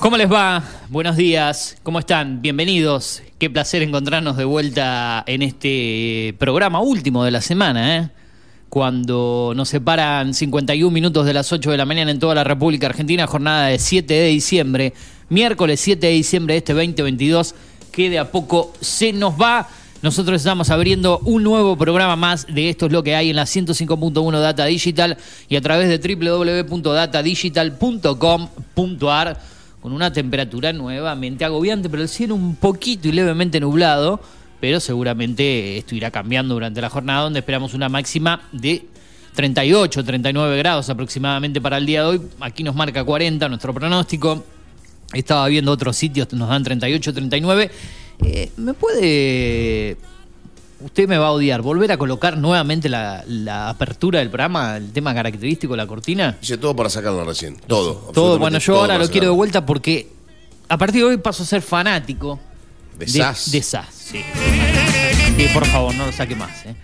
¿Cómo les va? Buenos días, ¿cómo están? Bienvenidos. Qué placer encontrarnos de vuelta en este programa último de la semana, ¿eh? Cuando nos separan 51 minutos de las 8 de la mañana en toda la República Argentina, jornada de 7 de diciembre, miércoles 7 de diciembre de este 2022, que de a poco se nos va. Nosotros estamos abriendo un nuevo programa más de Esto es lo que hay en la 105.1 Data Digital y a través de www.datadigital.com.ar con una temperatura nuevamente agobiante, pero el cielo un poquito y levemente nublado, pero seguramente esto irá cambiando durante la jornada, donde esperamos una máxima de 38, 39 grados aproximadamente para el día de hoy. Aquí nos marca 40 nuestro pronóstico. Estaba viendo otros sitios, nos dan 38, 39. Eh, ¿Me puede usted me va a odiar, volver a colocar nuevamente la, la apertura del programa, el tema característico la cortina. Hice todo para sacarlo recién. Todo. Todo, bueno, yo todo ahora lo quiero de vuelta porque a partir de hoy paso a ser fanático ¿De SAS? De SAS, sí. Sí, por favor, no lo saque más. ¿eh?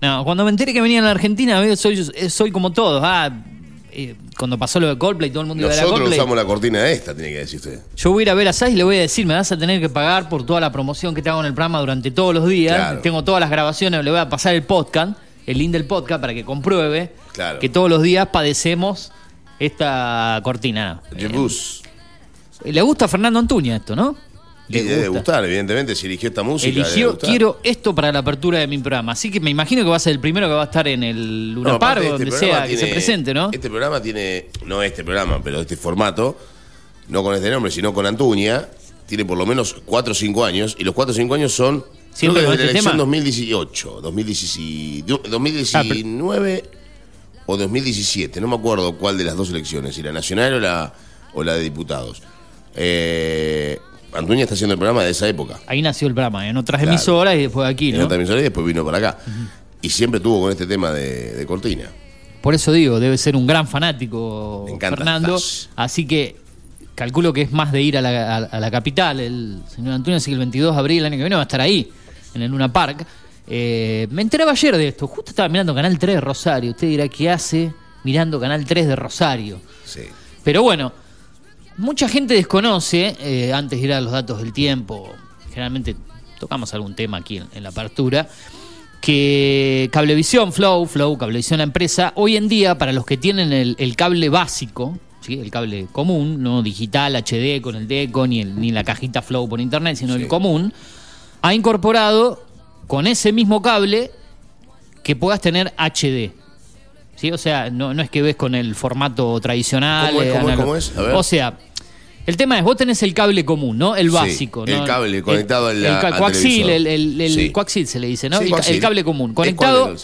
No, cuando me enteré que venían a la Argentina, soy, soy como todos. Ah, eh, cuando pasó lo de Coldplay, todo el mundo iba a ver a Nosotros Coldplay. usamos la cortina de esta, tiene que decir usted. Yo voy a ir a ver a SAS y le voy a decir, me vas a tener que pagar por toda la promoción que te hago en el programa durante todos los días. Claro. Tengo todas las grabaciones, le voy a pasar el podcast, el link del podcast, para que compruebe Claro. que todos los días padecemos esta cortina. Eh, le gusta a Fernando Antuña esto, ¿no? Le debe gustar, evidentemente, si eligió esta música. Eligió, quiero esto para la apertura de mi programa. Así que me imagino que va a ser el primero que va a estar en el No, Luna aparte, Park o este donde sea que se tiene- presente, ¿no? Este programa tiene, no este programa, pero este formato, no con este nombre, sino con Antuña, tiene por lo menos 4 o 5 años, y los 4 o 5 años son, ¿Siempre desde la este elección tema? 2018, 2019, 2019 o 2017, no me acuerdo cuál de las dos elecciones, si la nacional o la, o la de diputados. Eh, Antuña está haciendo el programa de esa época. Ahí nació el programa, en otras Claro. emisoras y después aquí, En ¿no? otra emisora y después vino para acá. Y siempre tuvo con este tema de, de cortina. Por eso digo, debe ser un gran fanático Fernando. Así que calculo que es más de ir a la, a- a la capital. El señor Antonio, así que el 22 de abril del año que viene va a estar ahí, en el Luna Park. Eh, me enteraba ayer de esto. Justo estaba mirando Canal 3 de Rosario. Usted dirá, ¿qué hace mirando Canal 3 de Rosario? Sí. Pero bueno, mucha gente desconoce, eh, antes de ir a los datos del tiempo, generalmente tocamos algún tema aquí en, en la apertura, que Cablevisión Flow, Flow, Cablevisión la empresa, hoy en día para los que tienen el, el cable básico, ¿sí? el cable común, no digital, HD con el DECO, ni, el- ni la cajita Flow por internet, sino Sí. el común, ha incorporado con ese mismo cable que puedas tener HD. ¿Sí? O sea, no, no es que ves con el formato tradicional. ¿Cómo es, eh, cómo es, analógico. cómo es? A ver. O sea, el tema es, vos tenés el cable común, ¿no? El Sí, básico. el ¿no? cable conectado a la- el, al coaxil, el, el- el Sí. coaxil se le dice, ¿no? Sí, el, el cable común, conectado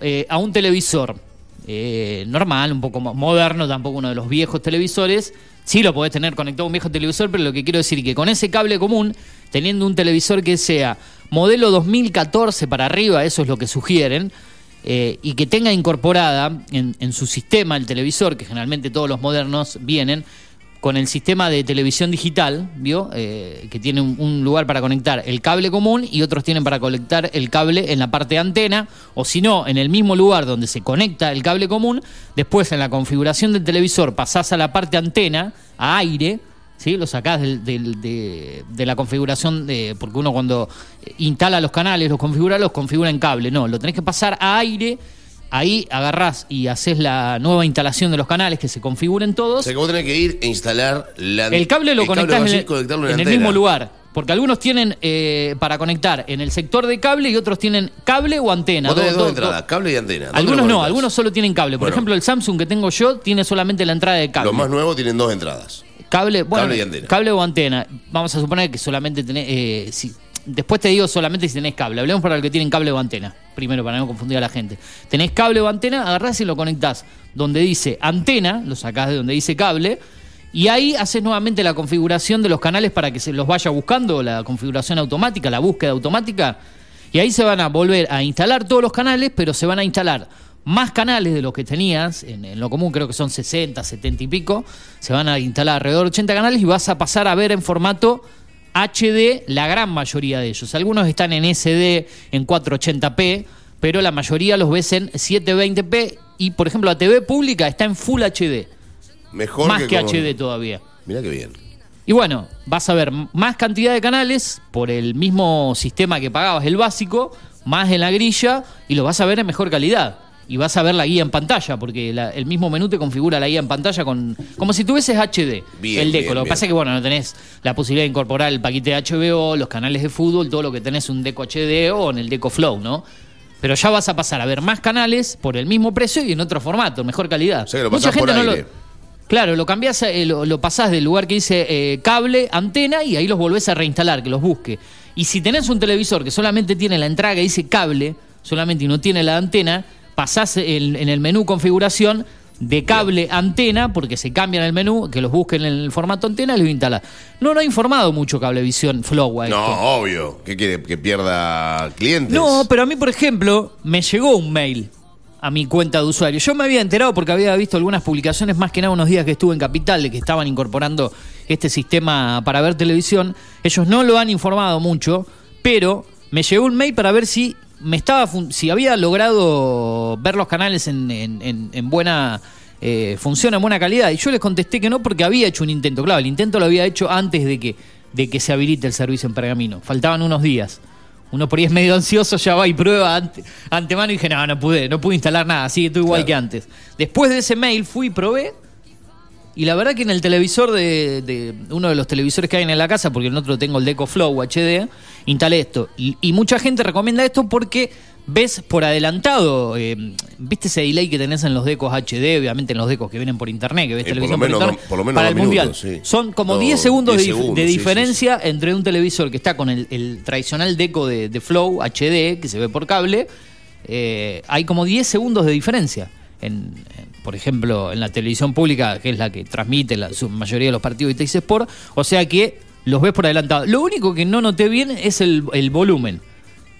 eh, a un televisor eh, normal, un poco moderno, tampoco uno de los viejos televisores. Sí lo podés tener conectado a un viejo televisor, pero lo que quiero decir es que con ese cable común, teniendo un televisor que sea modelo 2014 para arriba, eso es lo que sugieren, eh, y que tenga incorporada en, en su sistema el televisor, que generalmente todos los modernos vienen, con el sistema de televisión digital, ¿vio? Eh, que tiene un, lugar para conectar el cable común y otros tienen para conectar el cable en la parte de antena, o si no, en el mismo lugar donde se conecta el cable común, después en la configuración del televisor pasás a la parte antena, a aire, ¿sí? Lo sacás del- del- de, de la configuración, de, porque uno cuando instala los canales, los configura, los configura en cable, no, lo tenés que pasar a aire Ahí agarrás y haces la nueva instalación de los canales que se configuren O todos. sea que vos tenés que ir e instalar la El cable lo conectás en, el, conectarlo en el mismo lugar. Porque algunos tienen eh, para conectar en el sector de cable y otros tienen cable o antena. Vos tenés Do- dos do- entradas, do- cable y antena. ¿Dónde Algunos no, conectás? algunos solo tienen cable. Por Bueno. ejemplo, el Samsung que tengo yo tiene solamente la entrada de cable. Los más nuevos tienen dos entradas. Cable, bueno, Cable y antena. cable o antena. Vamos a suponer que solamente tenés. eh, si- después te digo solamente si tenés cable. Hablemos para los que tienen cable o antena. Primero, para no confundir a la gente. Tenés cable o antena, agarrás y lo conectás. Donde dice antena, lo sacás de donde dice cable. Y ahí haces nuevamente la configuración de los canales para que se los vaya buscando, la configuración automática, la búsqueda automática. Y ahí se van a volver a instalar todos los canales, pero se van a instalar más canales de los que tenías, en, en lo común creo que son 60, 70 y pico, se van a instalar alrededor de 80 canales y vas a pasar a ver en formato HD la gran mayoría de ellos. Algunos están en SD, en 480p, pero la mayoría los ves en 720p y por ejemplo la TV pública está en Full HD, Mejor más que, HD todavía. Mirá qué bien. Y bueno, vas a ver más cantidad de canales por el mismo sistema que pagabas, el básico, más en la grilla, y lo vas a ver en mejor calidad. Y vas a ver la guía en pantalla, porque la- el mismo menú te configura la guía en pantalla con como si tuvieses HD, Bien, el deco. bien, lo que pasa es que bueno, no tenés la posibilidad de incorporar el paquete de HBO, los canales de fútbol, todo lo que tenés un deco HD o en el deco Flow, ¿no? Pero ya vas a pasar a ver más canales por el mismo precio y en otro formato, mejor calidad. O sea que lo pasás por aire. Claro, lo cambiás, eh, lo, lo pasás del lugar que dice eh, cable, antena y ahí los volvés a reinstalar, que los busque. Y si tenés un televisor que solamente tiene la entrada que dice cable, solamente y no tiene la antena, pasás el- en el menú configuración de cable antena, porque se cambia en el menú, que los busquen en el formato antena y los instalás. No, no ha informado mucho Cablevisión Flow a esto. No, obvio. ¿Qué quiere? ¿Que pierda clientes? No, pero a mí, por ejemplo, me llegó un mail a mi cuenta de usuario. Yo me había enterado porque había visto algunas publicaciones, más que nada unos días que estuve en Capital, de que estaban incorporando este sistema para ver televisión. Ellos no lo han informado mucho, pero me llegó un mail para ver si me estaba fun- si había logrado ver los canales en, en- en- en buena eh, función, en buena calidad. Y yo les contesté que no porque había hecho un intento. Claro, el intento lo había hecho antes de que, de que se habilite el servicio en pergamino. Faltaban unos días. Uno por ahí es medio ansioso, ya va y prueba ante, antemano y dije, no, no pude, no pude instalar nada, sigue todo igual Claro. que antes. Después de ese mail fui y probé. Y la verdad que en el televisor de, de uno de los televisores que hay en la casa, porque en otro tengo el Deco Flow HD, instalé esto. Y, y mucha gente recomienda esto porque ves por adelantado, eh, viste ese delay que tenés en los Decos HD, obviamente en los Decos que vienen por internet, que ves Eh, por televisión lo menos internet, dos- por lo menos para el mundial. minutos, sí. Son como No, 10 segundos, 10 de, dif- segundos, de sí, sí, diferencia entre un televisor que está con el, el tradicional Deco de, de Flow HD, que se ve por cable, eh, hay como 10 segundos de diferencia. En, en, por ejemplo, en la televisión pública, que es la que transmite la su mayoría de los partidos de Teis Sport, o sea que los ves por adelantado. Lo único que no noté bien es el, el volumen,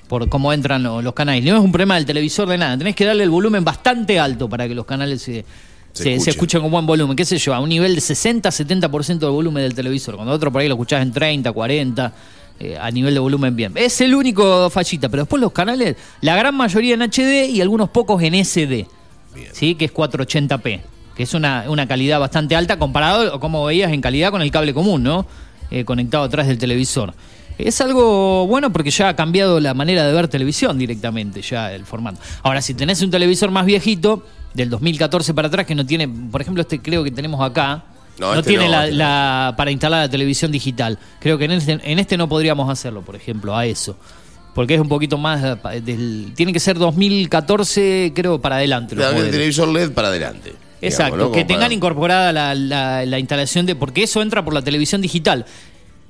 por cómo entran lo- los canales. No es un problema del televisor de nada, tenés que darle el volumen bastante alto para que los canales se, Se se, se escuchen. escuchen con buen volumen, qué sé yo, a un nivel de 60-70% del volumen del televisor. Cuando otro por ahí lo escuchás en 30, 40, eh, a nivel de volumen bien. Es el único fallita, pero después los canales, la gran mayoría en HD y algunos pocos en SD, ¿sí? que es 480p, que es una, una calidad bastante alta comparado, como veías, en calidad con el cable común, ¿no? Eh, conectado atrás del televisor. Es algo bueno porque ya ha cambiado la manera de ver televisión directamente, ya el formato. Ahora, si tenés un televisor más viejito, del 2014 para atrás, que no tiene, por ejemplo, este creo que tenemos acá, No, no, este tiene no, la, este la- para instalar la televisión digital. Creo que en este, en este no podríamos hacerlo, por ejemplo, a eso. Porque es un poquito más del, tiene que ser 2014, creo, para adelante. Claro, el televisor LED para adelante. Exacto, digamos, ¿no? que tengan para- incorporada la, la- la instalación de. Porque eso entra por la televisión digital.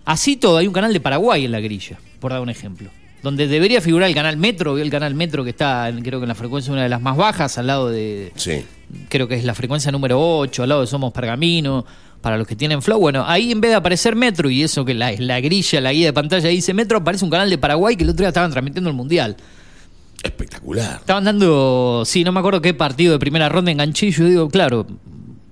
Así todo, hay un canal de Paraguay en la grilla, por dar un ejemplo. Donde debería figurar el canal Metro, el canal Metro que está, en- creo que en la frecuencia una de las más bajas, al lado de. Sí. Creo que es la frecuencia número 8, al lado de Somos Pergamino. Para los que tienen flow, bueno, ahí en vez de aparecer Metro y eso que la, la grilla, la guía de pantalla dice Metro, aparece un canal de Paraguay que el otro día estaban transmitiendo el Mundial. Espectacular. Estaban dando, sí, no me acuerdo qué partido de primera ronda enganché y yo digo, claro,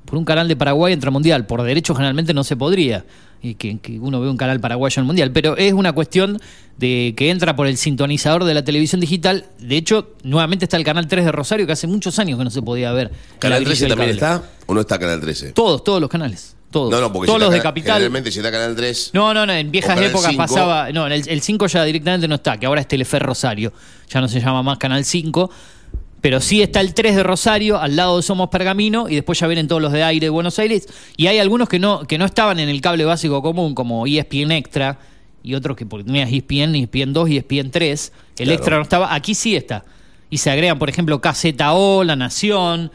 por un canal de Paraguay entra mundial, por derecho generalmente no se podría, y que, que uno ve un canal paraguayo en el mundial, pero es una cuestión de que entra por el sintonizador de la televisión digital. De hecho, nuevamente está el canal 3 de Rosario, que hace muchos años que no se podía ver. ¿Canal grilla 13 del también cable. está o no está Canal 13? Todos, todos los canales. Todos, No, no, porque todos si los de Capital. Generalmente si está Canal 3. No, no, no, en viejas épocas 5. pasaba. No, el, el 5 ya directamente no está, que ahora es Telefe Rosario. Ya no se llama más Canal 5. Pero sí está el 3 de Rosario, al lado de Somos Pergamino, y después ya vienen todos los de aire de Buenos Aires. Y hay algunos que no, que no estaban en el cable básico común, como ESPN Extra, y otros que porque tenías ESPN, ESPN 2 y ESPN 3. El Claro. Extra no estaba, aquí sí está. Y se agregan, por ejemplo, KZO, La Nación,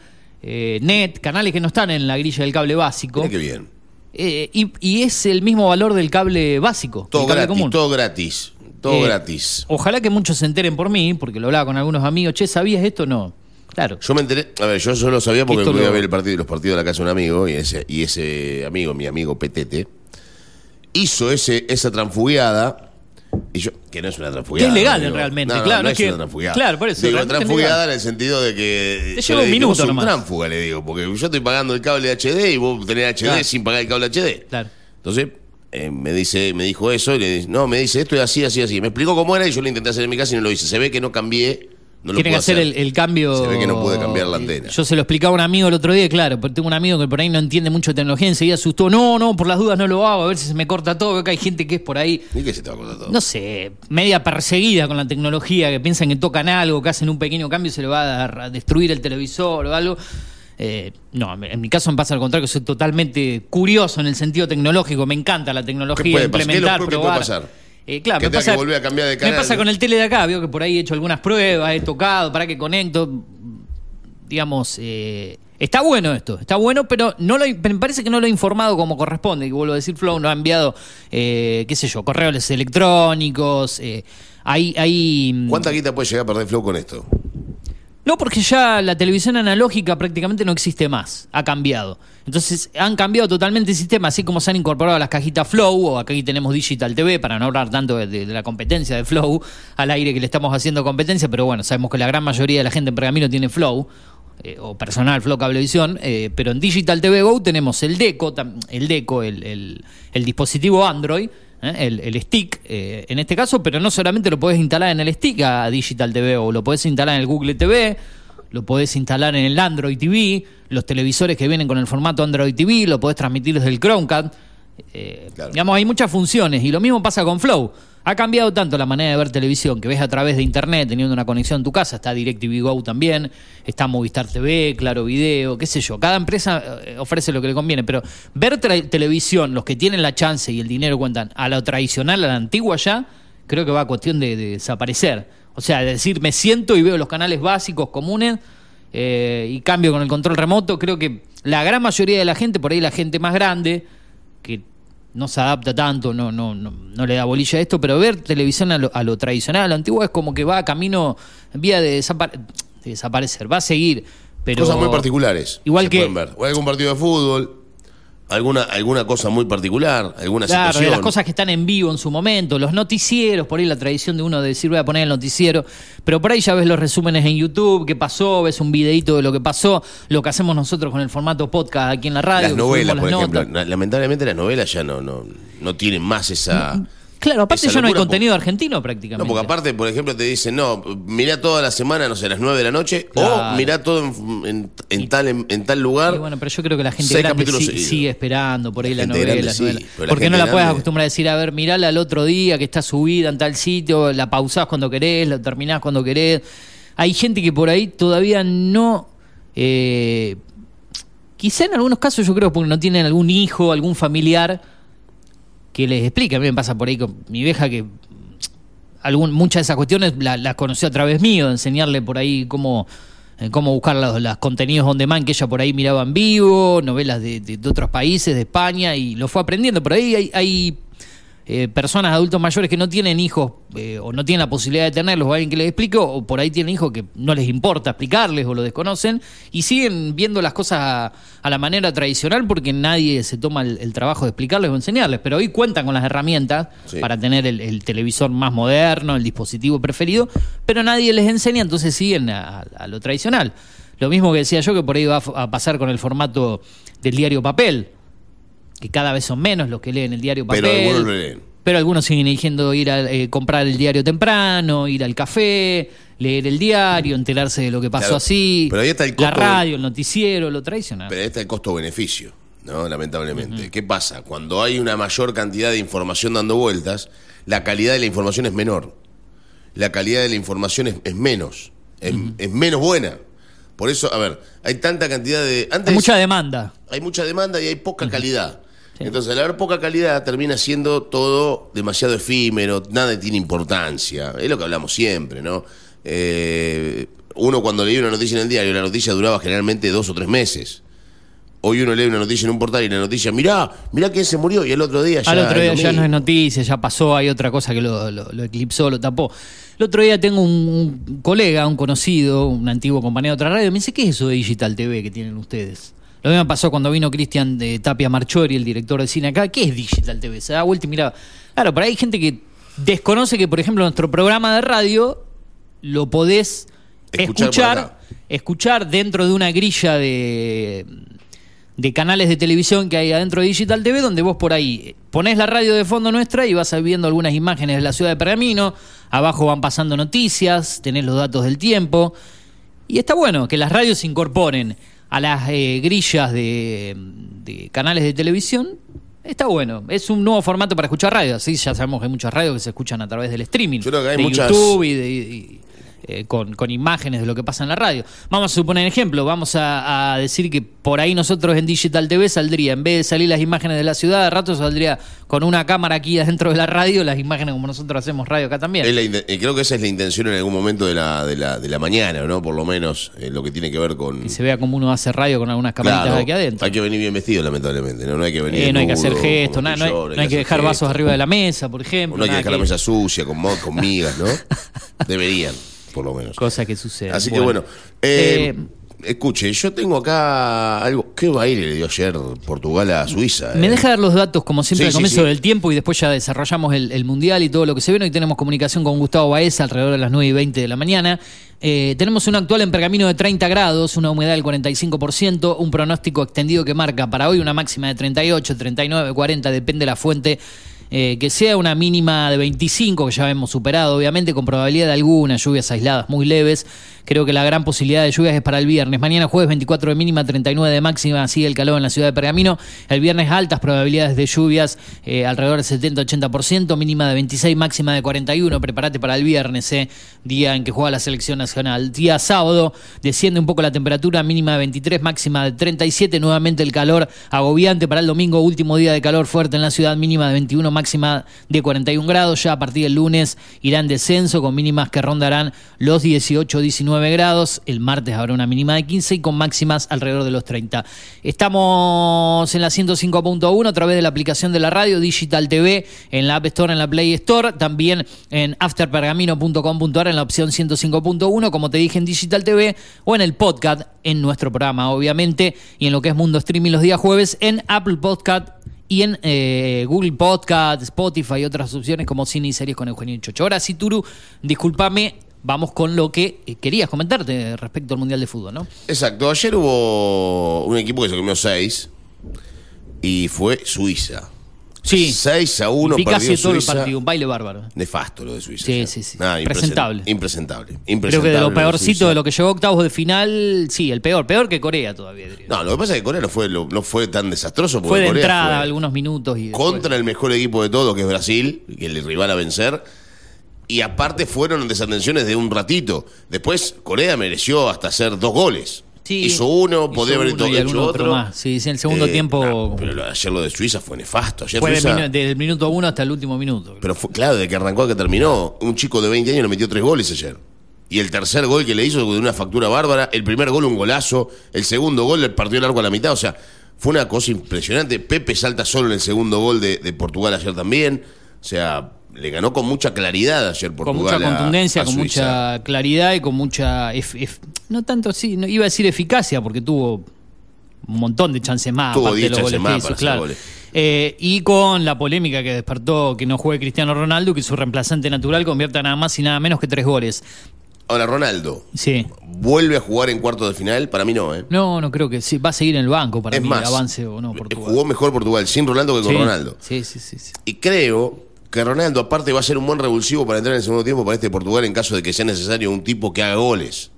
eh, NET, canales que no están en la grilla del cable básico. Qué bien. Eh, y, y es el mismo valor del cable básico, Todo cable gratis, común. todo gratis. Todo Eh, gratis. Ojalá que muchos se enteren por mí, porque lo hablaba con algunos amigos. Che, ¿sabías esto? No. Claro. Yo me enteré, a ver, yo solo sabía porque Esto fui a lo- ver el partido, los partidos de la casa de un amigo y ese, y ese amigo, mi amigo Petete, hizo ese, esa transfugiada. Y yo, que no es una transfugiada. Que es legal, no realmente, no, claro, no es es que- una claro, por eso, Digo, legal. en el sentido de que. Te lleva le un minuto un nomás. tránfuga, le digo, porque yo estoy pagando el cable HD y vos tenés HD Claro. sin pagar el cable HD. Claro. Entonces, eh, me dice, me dijo eso y le dice, no, me dice esto es así, así, así. Me explicó cómo era y yo lo intenté hacer en mi casa y no lo hice. Se ve que no cambié, no lo Tienen que hacer el, el cambio. Se ve que no pude cambiar la antena. Yo se lo explicaba a un amigo el otro día, claro, porque tengo un amigo que por ahí no entiende mucho de tecnología, enseguida asustó, no, no, por las dudas no lo hago, a ver si se me corta todo, veo que hay gente que es por ahí, ¿Y qué se te va a contar todo? no sé, media perseguida con la tecnología, que piensan que tocan algo, que hacen un pequeño cambio y se le va a, dar- a destruir el televisor o algo. Eh, no, en mi caso me pasa al contrario, soy totalmente curioso en el sentido tecnológico, me encanta la tecnología, ¿Qué puede pasar? ¿Qué es lo implementar, que probar. puede pasar? Eh, claro, Que me pasa, que volver a cambiar de me canal. pasa con el tele de acá, veo que por ahí he hecho algunas pruebas, he tocado, para que conecto, digamos, eh, está bueno esto, está bueno, pero no lo, me parece que no lo he informado como corresponde, que vuelvo a decir, Flow no ha enviado, eh, qué sé yo, correos electrónicos, eh, hay, hay... ¿Cuánta guita puede llegar a perder Flow con esto? No, porque ya la televisión analógica prácticamente no existe más, ha cambiado. Entonces han cambiado totalmente el sistema, así como se han incorporado las cajitas Flow, o aquí tenemos Digital TV, para no hablar tanto de, la competencia de Flow al aire que le estamos haciendo competencia, pero bueno, sabemos que la gran mayoría de la gente en Pergamino tiene Flow. eh, o personal Flow Cablevisión, eh, pero en Digital TV Go tenemos el Deco, el Deco, el dispositivo Android, ¿eh? el, el stick eh, en este caso, pero no solamente lo podés instalar en el stick a Digital TV o lo podés instalar en el Google TV, lo podés instalar en el Android TV, los televisores que vienen con el formato Android TV, lo podés transmitir desde el Chromecast. Eh, Claro. Digamos, hay muchas funciones y lo mismo pasa con Flow. Ha cambiado tanto la manera de ver televisión que ves a través de internet teniendo una conexión en tu casa. Está DirecTV Go también, está Movistar TV, Claro Video, qué sé yo. Cada empresa eh, ofrece lo que le conviene, pero ver televisión, los que tienen la chance y el dinero cuentan, a lo tradicional, a la antigua ya, creo que va a cuestión de, de desaparecer. O sea, de decir, me siento y veo los canales básicos, comunes, eh, y cambio con el control remoto. Creo que la gran mayoría de la gente, por ahí la gente más grande, que no se adapta tanto, no, no, no, no le da bolilla a esto, pero ver televisión a lo, a lo tradicional, a lo antiguo, es como que va camino, en vía de, desapare- de desaparecer, va a seguir. Pero Cosas muy particulares. Igual que- pueden ver. O algún partido de fútbol, alguna, alguna cosa muy particular, alguna Claro, de situación. las cosas que están en vivo en su momento, los noticieros, por ahí la tradición de uno de decir voy a poner el noticiero, pero por ahí ya ves los resúmenes en YouTube, qué pasó, ves un videito de lo que pasó, lo que hacemos nosotros con el formato podcast aquí en la radio. Las novelas, por las ejemplo. notas. Lamentablemente las novelas ya no, no, no tienen más esa... Claro, aparte ya no hay contenido argentino prácticamente. No, porque aparte, por ejemplo, te dicen, no, mirá toda la semana, no sé, a las 9 de la noche, Claro. o mirá todo en, en- en tal, en, en tal lugar. Y bueno, pero yo creo que la gente grande sí- sigue esperando por ahí La novela. sí, Porque no la puedes acostumbrar a decir, a ver, mirala al otro día que está subida en tal sitio, la pausás cuando querés, la terminás cuando querés. Hay gente que por ahí todavía no... eh, quizá en algunos casos yo creo porque no tienen algún hijo, algún familiar que les explique. A mí me pasa por ahí con mi vieja que algún, muchas de esas cuestiones la- las conoció a través mío, enseñarle por ahí cómo, eh, cómo buscar los, los contenidos on demand que ella por ahí miraba en vivo, novelas de, de- de otros países, de España, y lo fue aprendiendo. Por ahí hay, hay, eh, personas adultos mayores que no tienen hijos eh, o no tienen la posibilidad de tenerlos o alguien que les explique, o por ahí tienen hijos que no les importa explicarles o lo desconocen y siguen viendo las cosas a, a la manera tradicional porque nadie se toma el, el trabajo de explicarles o enseñarles. Pero hoy cuentan con las herramientas Sí. para tener el, el televisor más moderno, el dispositivo preferido, pero nadie les enseña, entonces siguen a, a lo tradicional. Lo mismo que decía yo, que por ahí va a pasar con el formato del diario papel que cada vez son menos los que leen el diario papel. Pero algunos lo leen. Pero algunos siguen eligiendo ir a eh, comprar el diario temprano, ir al café, leer el diario, enterarse de lo que pasó Claro, así. pero ahí está el la costo de- radio, el noticiero, lo tradicional. Pero ahí está el costo-beneficio, ¿no? Lamentablemente. ¿Qué pasa? Cuando hay una mayor cantidad de información dando vueltas, la calidad de la información es menor. La calidad de la información es, es menos. es, es menos buena. Por eso, a ver, hay tanta cantidad de... Antes, Hay mucha demanda. hay mucha demanda y hay poca calidad. Entonces, al haber poca calidad, termina siendo todo demasiado efímero, nada tiene importancia. Es lo que hablamos siempre, ¿no? Eh, uno cuando leía una noticia en el diario, la noticia duraba generalmente dos o tres meses. Hoy uno lee una noticia en un portal y la noticia, mirá, mirá quién se murió, y el otro día ya... Al otro día ya no es noticia, ya pasó, hay otra cosa que lo, lo- lo eclipsó, lo tapó. El otro día tengo un, un colega, un conocido, un antiguo compañero de otra radio, me dice, ¿qué es eso de Digital TV que tienen ustedes? Lo mismo pasó cuando vino Cristian de Tapia Marchori, el director de cine acá. ¿Qué es Digital TV? Se da vuelta y mira. Claro, pero hay gente que desconoce que, por ejemplo, nuestro programa de radio lo podés Escuchar escuchar, dentro de una grilla de, de canales de televisión que hay adentro de Digital TV, donde vos por ahí ponés la radio de fondo nuestra y vas viendo algunas imágenes de la ciudad de Pergamino, abajo van pasando noticias, tenés los datos del tiempo, y está bueno que las radios se incorporen a las eh, grillas de, de canales de televisión. Está bueno, es un nuevo formato para escuchar radio. Sí, ya sabemos que hay muchas radios que se escuchan a través del streaming, Yo creo que hay de muchas- YouTube y de, y- eh, con, con imágenes de lo que pasa en la radio. Vamos a suponer ejemplo, vamos a, a decir que por ahí nosotros en Digital TV saldría, en vez de salir las imágenes de la ciudad, de rato saldría con una cámara aquí adentro de la radio, las imágenes como nosotros hacemos radio acá también. La eh, creo que esa es la intención en algún momento de la, de la, de la mañana, ¿no? Por lo menos eh, lo que tiene que ver con... Y se vea como uno hace radio con algunas camaritas Claro, aquí adentro. Hay que venir bien vestido, lamentablemente. No, No hay que venir Eh, no hay que hacer gestos, no hay, no hay que dejar vasos arriba de la mesa, por ejemplo. No hay que dejar la mesa sucia, con, con migas, ¿no? Deberían, por lo menos. Cosa que sucede. Así que bueno. eh, Eh, escuche, yo tengo acá algo. ¿Qué baile le dio ayer Portugal a Suiza? Me eh? deja dar los datos, como siempre, Sí, al sí, comienzo sí. del tiempo y después ya desarrollamos el, el Mundial y todo lo que se viene. Hoy tenemos comunicación con Gustavo Baeza alrededor de las 9 y 20 de la mañana. Eh, tenemos un actual en pergamino de 30 grados, una humedad del 45%, un pronóstico extendido que marca para hoy una máxima de 38, 39, 40, depende de la fuente. Eh, que sea una mínima de 25, que ya hemos superado, obviamente, con probabilidad de algunas lluvias aisladas muy leves. Creo que la gran posibilidad de lluvias es para el viernes. Mañana jueves 24 de mínima, 39 de máxima, sigue el calor en la ciudad de Pergamino. El viernes altas probabilidades de lluvias, eh, alrededor del 70-80%, mínima de 26, máxima de 41. Prepárate para el viernes, eh, día en que juega la selección nacional. Día sábado desciende un poco la temperatura, mínima de 23, máxima de 37. Nuevamente el calor agobiante para el domingo, último día de calor fuerte en la ciudad, mínima de 21, máxima de 41 grados. Ya a partir del lunes irá en descenso con mínimas que rondarán los 18, 19 grados. El martes habrá una mínima de 15 y con máximas alrededor de los 30. Estamos en la 105.1 a través de la aplicación de la radio Digital TV, en la App Store, en la Play Store, también en afterpergamino.com.ar en la opción 105.1, como te dije en Digital TV, o en el podcast, en nuestro programa, obviamente, y en lo que es Mundo Streaming los días jueves, en Apple Podcast en eh, Google Podcast, Spotify y otras opciones como cine y series con Eugenio Chocho. Ahora sí, Turu, discúlpame, vamos con lo que eh, querías comentarte respecto al Mundial de Fútbol, ¿no? Exacto, ayer hubo un equipo que se comió 6 y fue Suiza. Sí. 6 a 1 Eficacia perdió todo el Suiza. partido, un baile bárbaro. Nefasto lo de Suiza. Sí, sí, sí. Nada, impresen- Presentable. Impresentable. Creo que impresentable de lo peorcito de lo que llegó a octavos de final, sí, el peor, peor que Corea todavía. diría. No, lo que pasa es que Corea no fue, lo- no fue tan desastroso. Porque fue de Corea entrada fue algunos minutos y después- contra el mejor equipo de todos, que es Brasil, que el rival a vencer. Y aparte fueron desatenciones de un ratito. Después Corea mereció hasta hacer dos goles. Sí, hizo uno, podría haber hecho algún otro. más. Sí, en el segundo Eh, tiempo no, pero ayer lo de Suiza fue nefasto. Ayer fue Suiza- desde el minuto uno hasta el último minuto. pero fue claro, de que arrancó a que terminó. Un chico de 20 años le metió tres goles ayer. Y el tercer gol que le hizo de una factura bárbara. El primer gol, un golazo. El segundo gol le partió el arco a la mitad. O sea, fue una cosa impresionante. Pepe salta solo en el segundo gol de, de Portugal ayer también. O sea, le ganó con mucha claridad ayer con Portugal. mucha a- contundencia, a con Suiza. mucha claridad y con mucha. no tanto así, no, iba a decir eficacia, porque tuvo un montón de chances más. Tuvo aparte de 10 los chances goles más hizo, para claro. goles. Eh, y con la polémica que despertó que no juegue Cristiano Ronaldo, que su reemplazante natural convierta nada más y nada menos que tres goles. Ahora, Ronaldo, Sí. ¿vuelve a jugar en cuarto de final? Para mí no, ¿eh? No, no creo que sí. Va a seguir en el banco para es mí, más, avance o no. Portugal. jugó mejor Portugal sin Ronaldo que con Sí. Ronaldo. Sí, sí, sí. sí. Y creo que Ronaldo, aparte, va a ser un buen revulsivo para entrar en el segundo tiempo para este Portugal en caso de que sea necesario un tipo que haga goles.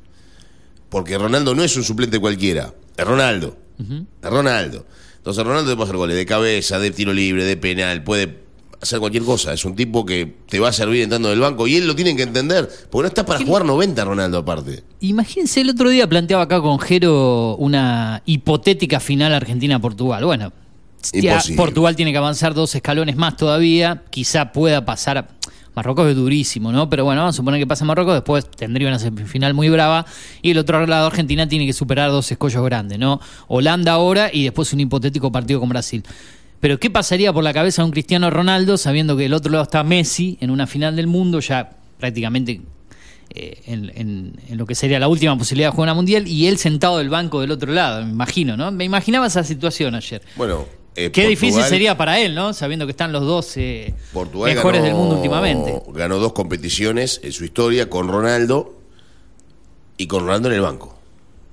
Porque Ronaldo no es un suplente cualquiera, es Ronaldo. Es Ronaldo. Entonces Ronaldo puede hacer goles de cabeza, de tiro libre, de penal, puede hacer cualquier cosa. Es un tipo que te va a servir entrando del banco y él lo tiene que entender. Porque no está para jugar 90 Ronaldo aparte. Imagínense, el otro día planteaba acá con Jero una hipotética final Argentina-Portugal. Bueno, ya. Portugal tiene que avanzar dos escalones más todavía. Quizá pueda pasar. a- Marruecos es durísimo, ¿no? Pero bueno, vamos a suponer que pasa Marruecos, después tendría una semifinal muy brava. Y el otro lado, Argentina tiene que superar dos escollos grandes, ¿no? Holanda ahora y después un hipotético partido con Brasil. Pero ¿qué pasaría por la cabeza de un Cristiano Ronaldo sabiendo que el otro lado está Messi en una final del mundo, ya prácticamente eh, en, en- en lo que sería la última posibilidad de jugar una mundial y él sentado del banco del otro lado, me imagino, ¿no? Me imaginaba esa situación ayer. Bueno, eh, Qué difícil sería para él, ¿no? Sabiendo que están los dos eh, mejores ganó- del mundo últimamente. Ganó dos competiciones en su historia con Ronaldo y con Ronaldo en el banco.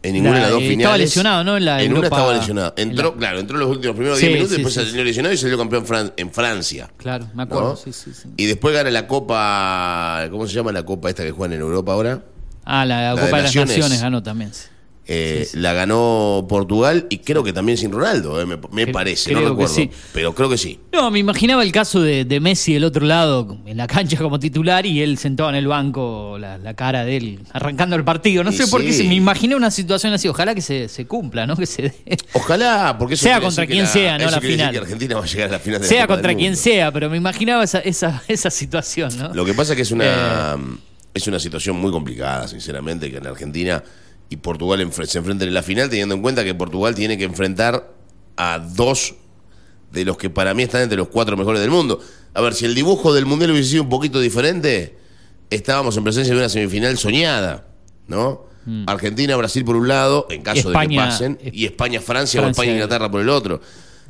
En ninguna La- de las dos eh, finales. estaba lesionado, ¿no? En la una Europa- estaba lesionado. en Entró, la- claro, entró los últimos primeros Sí, 10 minutos, sí, después sí, se salió lesionado y salió campeón fran- en Francia. Claro, me acuerdo. ¿no? sí, sí, sí. Y después gana la Copa. ¿Cómo se llama la Copa esta que juegan en Europa ahora? Ah, la, La de Copa de las Naciones. Naciones ganó también. Sí. Eh, La ganó Portugal y creo que también sin Ronaldo, eh, me, me Creo- parece, no creo recuerdo. sí. Pero creo que sí. No, me imaginaba el caso de, de Messi del otro lado, en la cancha como titular, y él sentado en el banco, la, la cara de él, arrancando el partido. No Y sé por qué se me imaginé una situación así. Ojalá que se, se cumpla, ¿no? Que se dé. Ojalá, porque eso Sea contra quien la- sea, ¿no? La final. que Argentina va a llegar a la final de la sea contra quien sea, pero me imaginaba esa, esa, esa situación, ¿no? Lo que pasa es que es una, Eh. es una situación muy complicada, sinceramente, que en Argentina y Portugal se enfrenten en la final, teniendo en cuenta que Portugal tiene que enfrentar a dos de los que para mí están entre los cuatro mejores del mundo. A ver, si el dibujo del Mundial hubiese sido un poquito diferente, estábamos en presencia de una semifinal soñada, ¿no? Argentina, Brasil por un lado, en caso de que Mm. Pasen, y España, Francia, o Francia- España, Inglaterra por el otro.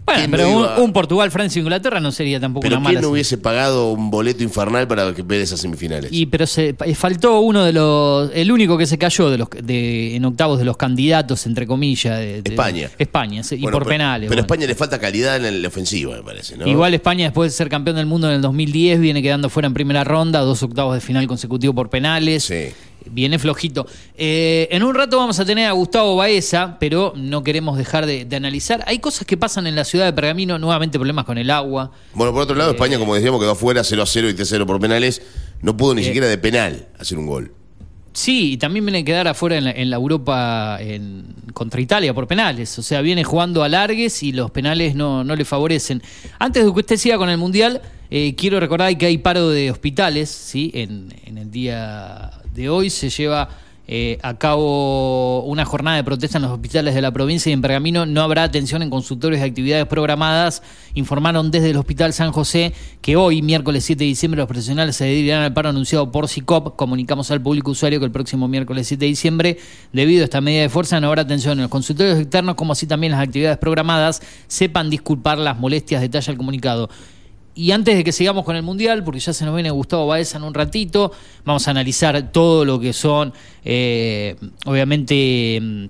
Bueno, ¿Quién pero no un, iba- un Portugal, Francia e Inglaterra no sería tampoco pero una ¿quién mala. no se- hubiese pagado un boleto infernal para ver esas semifinales? Y pero se eh, faltó uno de los, el único que se cayó de los de, en octavos de los candidatos entre comillas. de- de- España. España, sí, y por pero- penales. Pero a bueno. España le falta calidad en la ofensiva, me parece, ¿no? Igual España después de ser campeón del mundo en el 2010 viene quedando fuera en primera ronda, dos octavos de final consecutivo por penales. Sí. Viene flojito. Eh, en un rato vamos a tener a Gustavo Baeza, pero no queremos dejar de, de analizar. Hay cosas que pasan en la ciudad de Pergamino, nuevamente problemas con el agua. Bueno, por otro lado, Eh. España, como decíamos, quedó afuera 0 a 0 y 3 0 por penales. No pudo ni Eh. siquiera de penal hacer un gol. Sí, y también viene a quedar afuera en la, en la Europa en- contra Italia por penales. O sea, viene jugando a largues y los penales no, no le favorecen. Antes de que usted siga con el Mundial, eh, quiero recordar que hay paro de hospitales. ¿sí? En, en el día de hoy se lleva eh, a cabo una jornada de protesta en los hospitales de la provincia y en Pergamino no habrá atención en consultorios de actividades programadas. Informaron desde el Hospital San José que hoy, miércoles 7 de diciembre, los profesionales se adherirán al paro anunciado por SICOP. Comunicamos al público usuario que el próximo miércoles 7 de diciembre, debido a esta medida de fuerza, no habrá atención en los consultorios externos como así también las actividades programadas. Sepan disculpar las molestias, detalla el comunicado. Y antes de que sigamos con el Mundial, porque ya se nos viene Gustavo Baeza en un ratito, vamos a analizar todo lo que son, eh, obviamente, mm,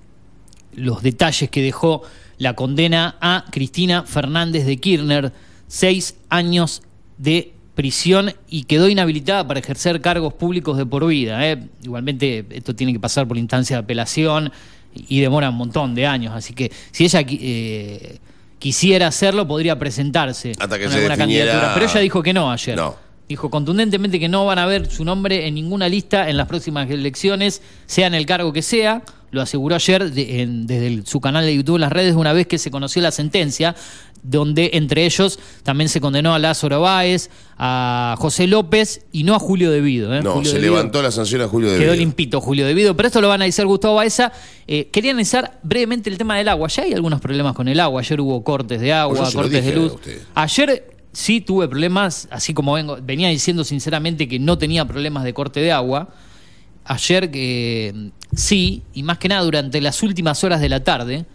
los detalles que dejó la condena a Cristina Fernández de Kirchner, seis años de prisión y quedó inhabilitada para ejercer cargos públicos de por vida. ¿eh? Igualmente esto tiene que pasar por instancia de apelación y demora un montón de años, así que si ella eh, quisiera hacerlo podría presentarse Hasta que con se alguna definiera- candidatura, pero ella dijo que no ayer. No. Dijo contundentemente que no van a ver su nombre en ninguna lista en las próximas elecciones, sea en el cargo que sea. Lo aseguró ayer de- en- desde el- su canal de YouTube las redes, una vez que se conoció la sentencia, donde entre ellos también se condenó a Lázaro Báez, a José López y no a Julio Devido. ¿eh? No, Julio se Devido levantó la sanción a Julio de Quedó limpito Julio Devido, pero esto lo van a analizar Gustavo Baeza. Eh, quería analizar brevemente el tema del agua. Ya hay algunos problemas con el agua. Ayer hubo cortes de agua, Pues cortes de luz. Ayer sí tuve problemas, así como vengo, venía diciendo sinceramente que no tenía problemas de corte de agua. Ayer que sí, y más que nada durante las últimas horas de la tarde,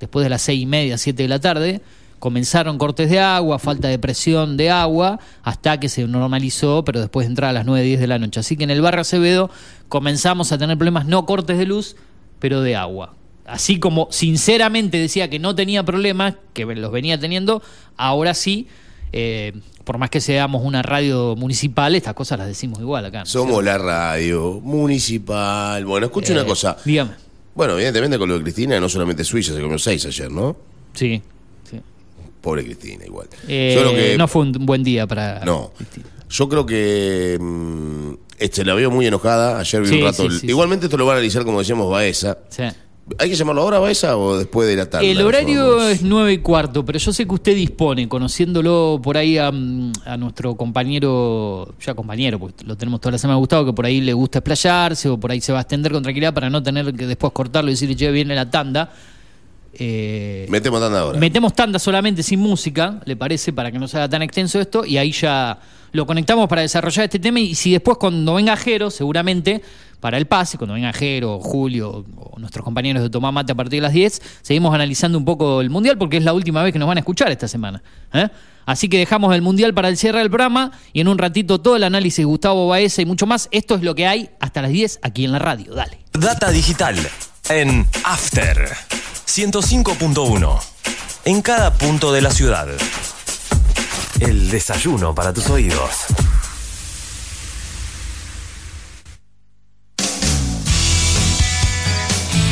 después de las seis y media, siete de la tarde, comenzaron cortes de agua, falta de presión de agua, hasta que se normalizó, pero después de entrar a las 9, 10 de la noche. Así que en el barrio Acevedo comenzamos a tener problemas, no cortes de luz, pero de agua. Así como sinceramente decía que no tenía problemas, que los venía teniendo, ahora sí, eh, por más que seamos una radio municipal, estas cosas las decimos igual acá. ¿no? Somos la radio municipal. Bueno, escucha Eh, una cosa. Dígame. Bueno, evidentemente con lo de Cristina, no solamente Suiza, se comió seis ayer, ¿no? Sí. sí. Pobre Cristina, igual. Eh, creo que- No fue un buen día para. No. Yo creo que mm, este, la veo muy enojada. Ayer vi Sí, un rato. sí, el- sí, Igualmente esto lo va a analizar, como decíamos, Baeza. Sí. ¿Hay que llamarlo ahora, Baeza, o después de la tarde? El horario es nueve y cuarto, pero yo sé que usted dispone, conociéndolo por ahí a, mm, a nuestro compañero, ya compañero, porque lo tenemos toda la semana Gustavo, que por ahí le gusta explayarse o por ahí se va a extender con tranquilidad para no tener que después cortarlo y decirle, che, viene la tanda. Eh, Metemos tanda ahora. Metemos tanda solamente sin música, le parece, para que no sea tan extenso esto, y ahí ya lo conectamos para desarrollar este tema. Y si después, cuando venga Jero, seguramente para el pase, cuando venga Jero, Julio o nuestros compañeros de Tomá Mate a partir de las 10, seguimos analizando un poco el mundial porque es la última vez que nos van a escuchar esta semana. ¿eh? Así que dejamos el mundial para el cierre del programa y en un ratito todo el análisis Gustavo Baeza y mucho más. Esto es lo que hay hasta las 10 aquí en la radio. Dale. Data digital en After 105.1. En cada punto de la ciudad. El desayuno para tus oídos.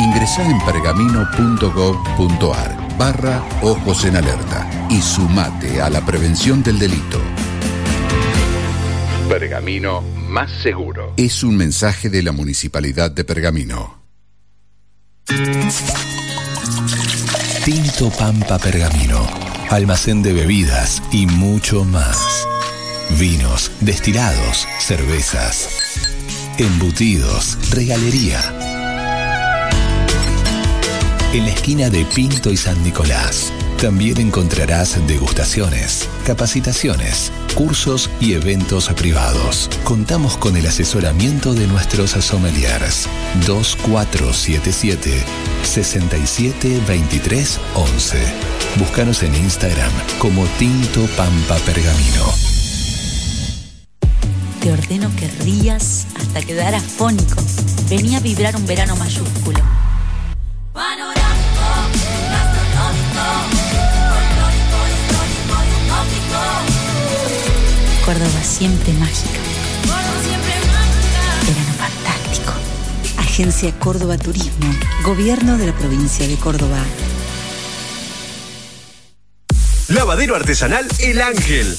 Ingresá en pergamino.gov.ar barra Ojos en Alerta y sumate a la prevención del delito. Pergamino más seguro. Es un mensaje de la Municipalidad de Pergamino. Tinto Pampa Pergamino, almacén de bebidas y mucho más. Vinos, destilados, cervezas, embutidos, regalería. En la esquina de Pinto y San Nicolás. También encontrarás degustaciones, capacitaciones, cursos y eventos privados. Contamos con el asesoramiento de nuestros sommeliers. 2477 6723 11. Búscanos en Instagram como Tinto Pampa Pergamino. Te ordeno que rías hasta quedar afónico. Venía a vibrar un verano mayúsculo. Córdoba siempre mágica. Verano fantástico. Agencia Córdoba Turismo. Gobierno de la provincia de Córdoba. Lavadero artesanal El Ángel.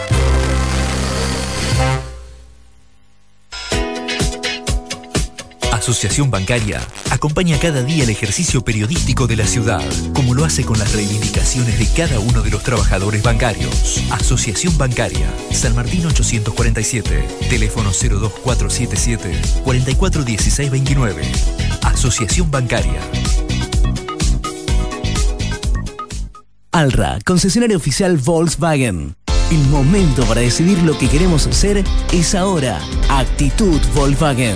Asociación Bancaria acompaña cada día el ejercicio periodístico de la ciudad, como lo hace con las reivindicaciones de cada uno de los trabajadores bancarios. Asociación Bancaria, San Martín 847, teléfono 02477 441629. Asociación Bancaria. Alra, concesionario oficial Volkswagen. El momento para decidir lo que queremos hacer es ahora. Actitud Volkswagen.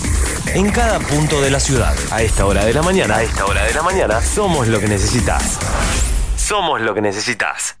En cada punto de la ciudad, a esta hora de la mañana, a esta hora de la mañana, somos lo que necesitas. Somos lo que necesitas.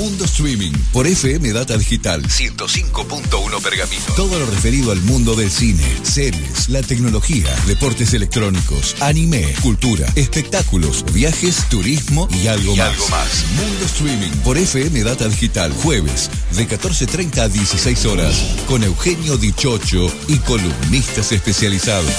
Streaming por FM Data Digital 105.1 Pergamino. Todo lo referido al mundo del cine, series, la tecnología, deportes electrónicos, anime, cultura, espectáculos, viajes, turismo y algo, más. algo más. Mundo Streaming por FM Data Digital jueves de 14.30 a 16 horas con Eugenio Dichocho y columnistas especializados.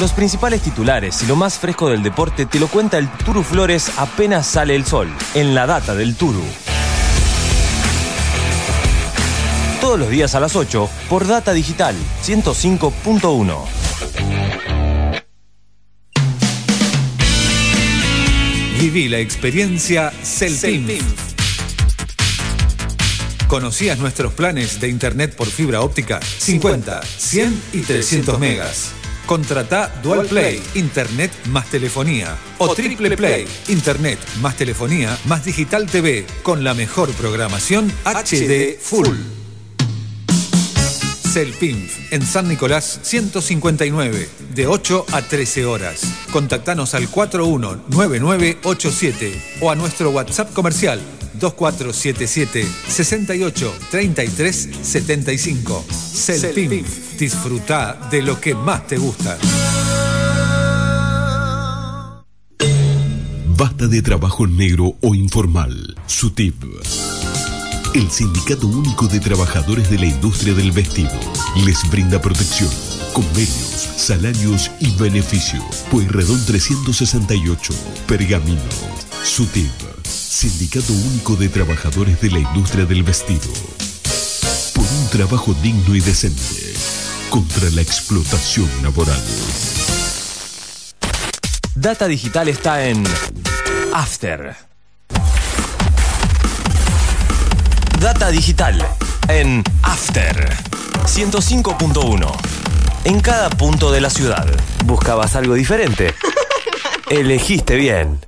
Los principales titulares y lo más fresco del deporte te lo cuenta el Turu Flores apenas sale el sol, en la data del Turu. Todos los días a las 8 por Data Digital 105.1. Viví la experiencia Celtim. ¿Conocías nuestros planes de internet por fibra óptica? 50, 100 y 300 megas. Contrata Dual Play, Internet más telefonía. O Triple Play, Internet más telefonía más Digital TV, con la mejor programación HD Full. Celpinf, en San Nicolás 159, de 8 a 13 horas. Contactanos al 419987 o a nuestro WhatsApp comercial 2477 68 33 75. Celpinf, disfruta de lo que más te gusta. Basta de trabajo negro o informal. SUTIP. El Sindicato Único de Trabajadores de la Industria del Vestido les brinda protección, convenios, salarios y beneficio. Pueyrredón 368, Pergamino. SUTIP. Sindicato Único de Trabajadores de la Industria del Vestido. Por un trabajo digno y decente. Contra la explotación laboral. Data Digital está en After. Data Digital en After 105.1. En cada punto de la ciudad. ¿Buscabas algo diferente? Elegiste bien.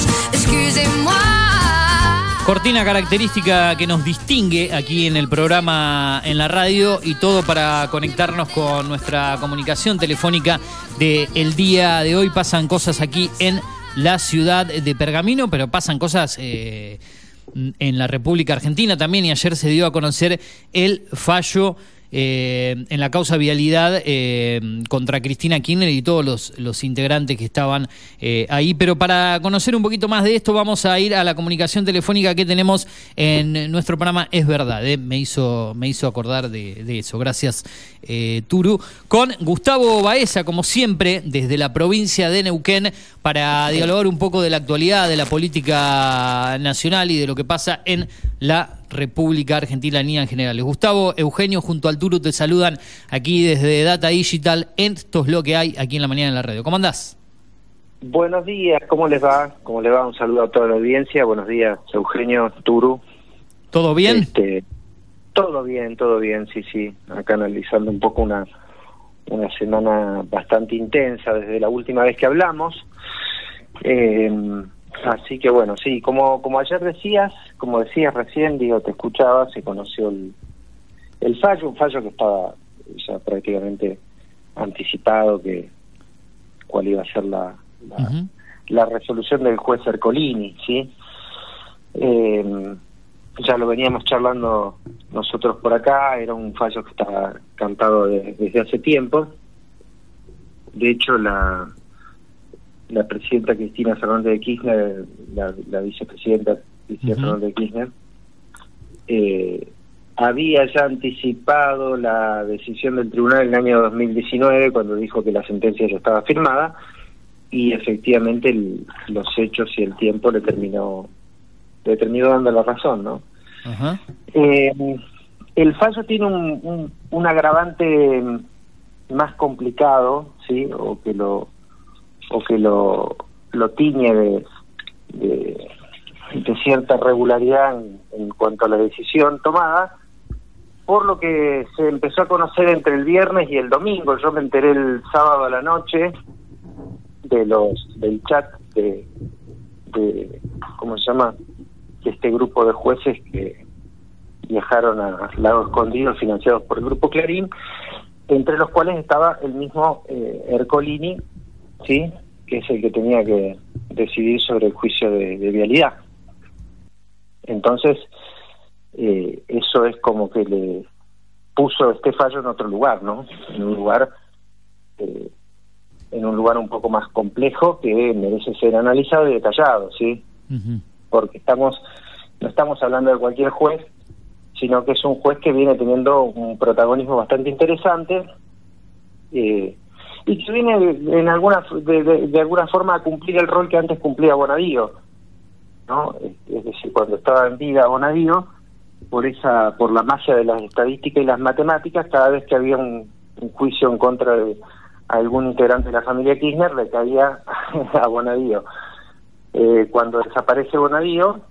Cortina característica que nos distingue aquí en el programa en la radio y todo para conectarnos con nuestra comunicación telefónica del el día de hoy. Pasan cosas aquí en la ciudad de Pergamino, pero pasan cosas eh, en la República Argentina también y ayer se dio a conocer el fallo eh, en la causa vialidad eh, contra Cristina Kirchner y todos los, los integrantes que estaban eh, ahí. Pero para conocer un poquito más de esto, vamos a ir a la comunicación telefónica que tenemos en nuestro programa Es Verdad. Me, hizo, me hizo acordar de eso. Gracias, Turu. Con Gustavo Baeza, como siempre, desde la provincia de Neuquén, para dialogar un poco de la actualidad, de la política nacional y de lo que pasa en la República Argentina en general. Gustavo, Eugenio, junto al Turu te saludan aquí desde Data Digital. Esto es lo que hay aquí en la mañana en la radio. ¿Cómo andás? Buenos días, ¿cómo les va? ¿Cómo les va? Un saludo a toda la audiencia. Buenos días, Eugenio, Turu. ¿Todo bien? Este, todo bien, todo bien, sí, sí. Acá analizando un poco una, una semana bastante intensa desde la última vez que hablamos. Eh, Así que bueno, sí, como, como ayer decías, como decías recién, digo, te escuchaba, se conoció el, el fallo, un fallo que estaba ya prácticamente anticipado que cuál iba a ser la, la, resolución del juez Ercolini, ¿sí? Eh, ya lo veníamos charlando nosotros por acá, era un fallo que estaba cantado desde hace tiempo. De hecho, la, la presidenta Cristina Fernández de Kirchner, la, vicepresidenta Cristina Fernández de Kirchner, eh, había ya anticipado la decisión del tribunal en el año 2019 cuando dijo que la sentencia ya estaba firmada y efectivamente los hechos y el tiempo le terminó le terminó dando la razón, ¿no? Eh, el fallo tiene un, un agravante más complicado, sí, o que lo o que lo, lo tiñe de, de, cierta regularidad en, cuanto a la decisión tomada, por lo que se empezó a conocer entre el viernes y el domingo. Yo me enteré el sábado a la noche de los del chat de, de ¿cómo se llama? De este grupo de jueces que viajaron a Lago Escondido financiados por el grupo Clarín, entre los cuales estaba el mismo eh, Ercolini, ¿sí? que es el que tenía que decidir sobre el juicio de, vialidad. Entonces, eh, eso es como que le puso este fallo en otro lugar, ¿no? En un lugar, eh, en un lugar un poco más complejo que merece ser analizado y detallado, ¿sí? Porque estamos, no estamos hablando de cualquier juez, sino que es un juez que viene teniendo un protagonismo bastante interesante. Eh, y que viene en alguna de, alguna forma a cumplir el rol que antes cumplía Bonadío no es decir cuando estaba en vida Bonadío por esa por la magia de las estadísticas y las matemáticas cada vez que había un, juicio en contra de algún integrante de la familia Kirchner le caía a Bonadío eh, cuando desaparece Bonadío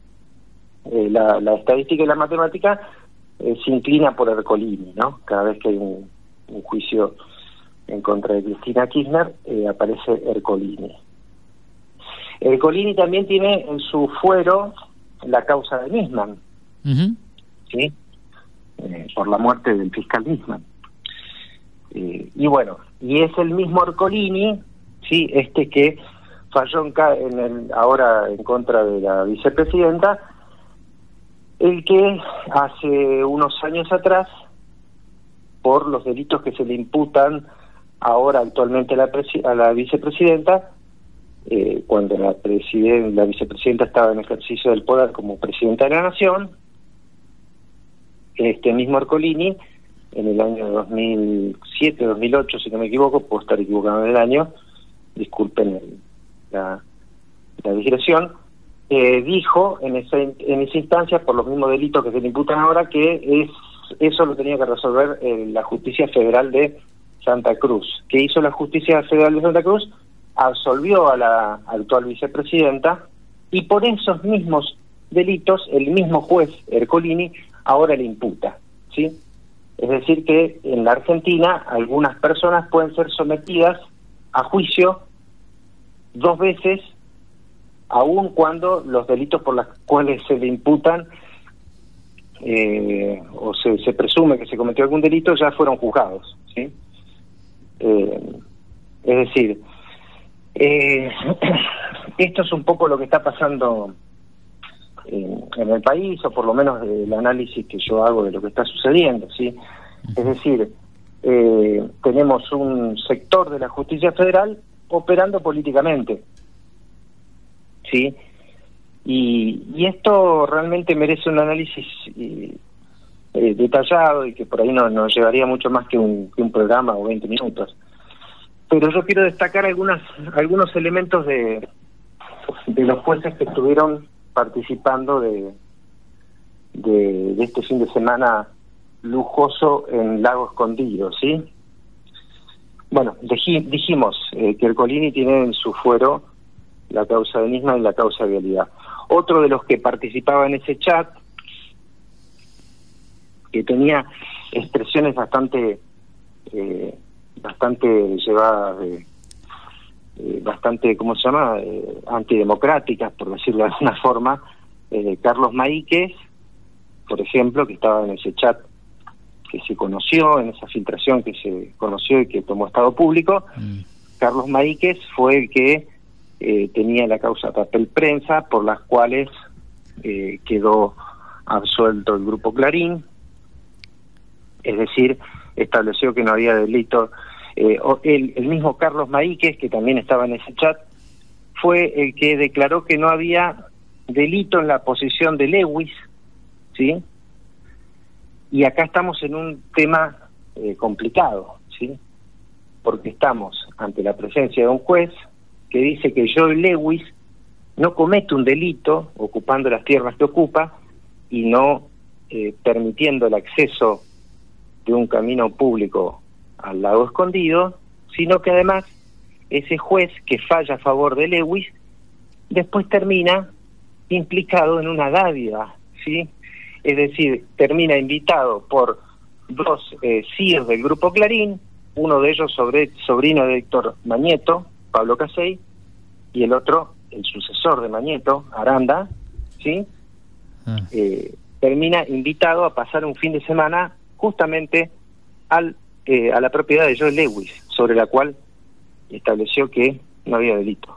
eh, la, la, estadística y la matemática eh, se inclina por Ercolini no cada vez que hay un, un juicio en contra de Cristina Kirchner, eh, aparece Ercolini. Ercolini también tiene en su fuero la causa de Nisman, ¿sí? Eh, por la muerte del fiscal Nisman. Y bueno, y es el mismo Ercolini, ¿sí? este que falló en, el, ahora en contra de la vicepresidenta, el que hace unos años atrás, por los delitos que se le imputan ahora actualmente la a la vicepresidenta, eh, cuando la, la vicepresidenta estaba en ejercicio del poder como presidenta de la Nación, este mismo Arcolini, en el año 2007, 2008, si no me equivoco, puedo estar equivocado en el año, disculpen la, la digresión, eh, dijo en esa, en esa instancia, por los mismos delitos que se le imputan ahora, que es eso lo tenía que resolver eh, la justicia federal de Santa Cruz. ¿Qué hizo la Justicia Federal de Santa Cruz? Absolvió a la actual vicepresidenta y por esos mismos delitos el mismo juez Ercolini ahora le imputa, ¿sí? Es decir que en la Argentina algunas personas pueden ser sometidas a juicio dos veces aun cuando los delitos por los cuales se le imputan eh, o se, presume que se cometió algún delito ya fueron juzgados, ¿sí? Eh, es decir, eh, esto es un poco lo que está pasando en, el país, o por lo menos el análisis que yo hago de lo que está sucediendo, ¿sí? Es decir, eh, tenemos un sector de la justicia federal operando políticamente. ¿Sí? Y, esto realmente merece un análisis eh, eh, detallado y que por ahí no nos llevaría mucho más que un, que un programa o 20 minutos. Pero yo quiero destacar algunas, algunos elementos de, de los jueces que estuvieron participando de, de, de este fin de semana lujoso en Lago Escondido, ¿sí? Bueno, dijimos eh, que el Colini tiene en su fuero la causa de Nisma y la causa de vialidad. Otro de los que participaba en ese chat, que tenía expresiones bastante, eh, bastante llevadas de, eh, bastante, ¿cómo se llama?, antidemocráticas, por decirlo de alguna forma, Carlos Maíquez, por ejemplo, que estaba en ese chat que se conoció, en esa filtración que se conoció y que tomó Estado Público, mm. Carlos Maíquez fue el que eh, tenía la causa papel prensa por las cuales eh, quedó absuelto el grupo Clarín, es decir, estableció que no había delito. Eh, el, el mismo Carlos Maíquez, que también estaba en ese chat, fue el que declaró que no había delito en la posición de Lewis, ¿sí? Y acá estamos en un tema eh, complicado, ¿sí? Porque estamos ante la presencia de un juez que dice que Joe Lewis no comete un delito ocupando las tierras que ocupa y no eh, permitiendo el acceso de un camino público al lago escondido, sino que además ese juez que falla a favor de Lewis después termina implicado en una dádiva, ¿sí? Es decir, termina invitado por dos eh, CIR del Grupo Clarín, uno de ellos sobre, sobrino de Héctor Mañeto, Pablo Casey, y el otro, el sucesor de Mañeto, Aranda, ¿sí? Ah. Eh, termina invitado a pasar un fin de semana justamente al, eh, a la propiedad de Joe Lewis, sobre la cual estableció que no había delito.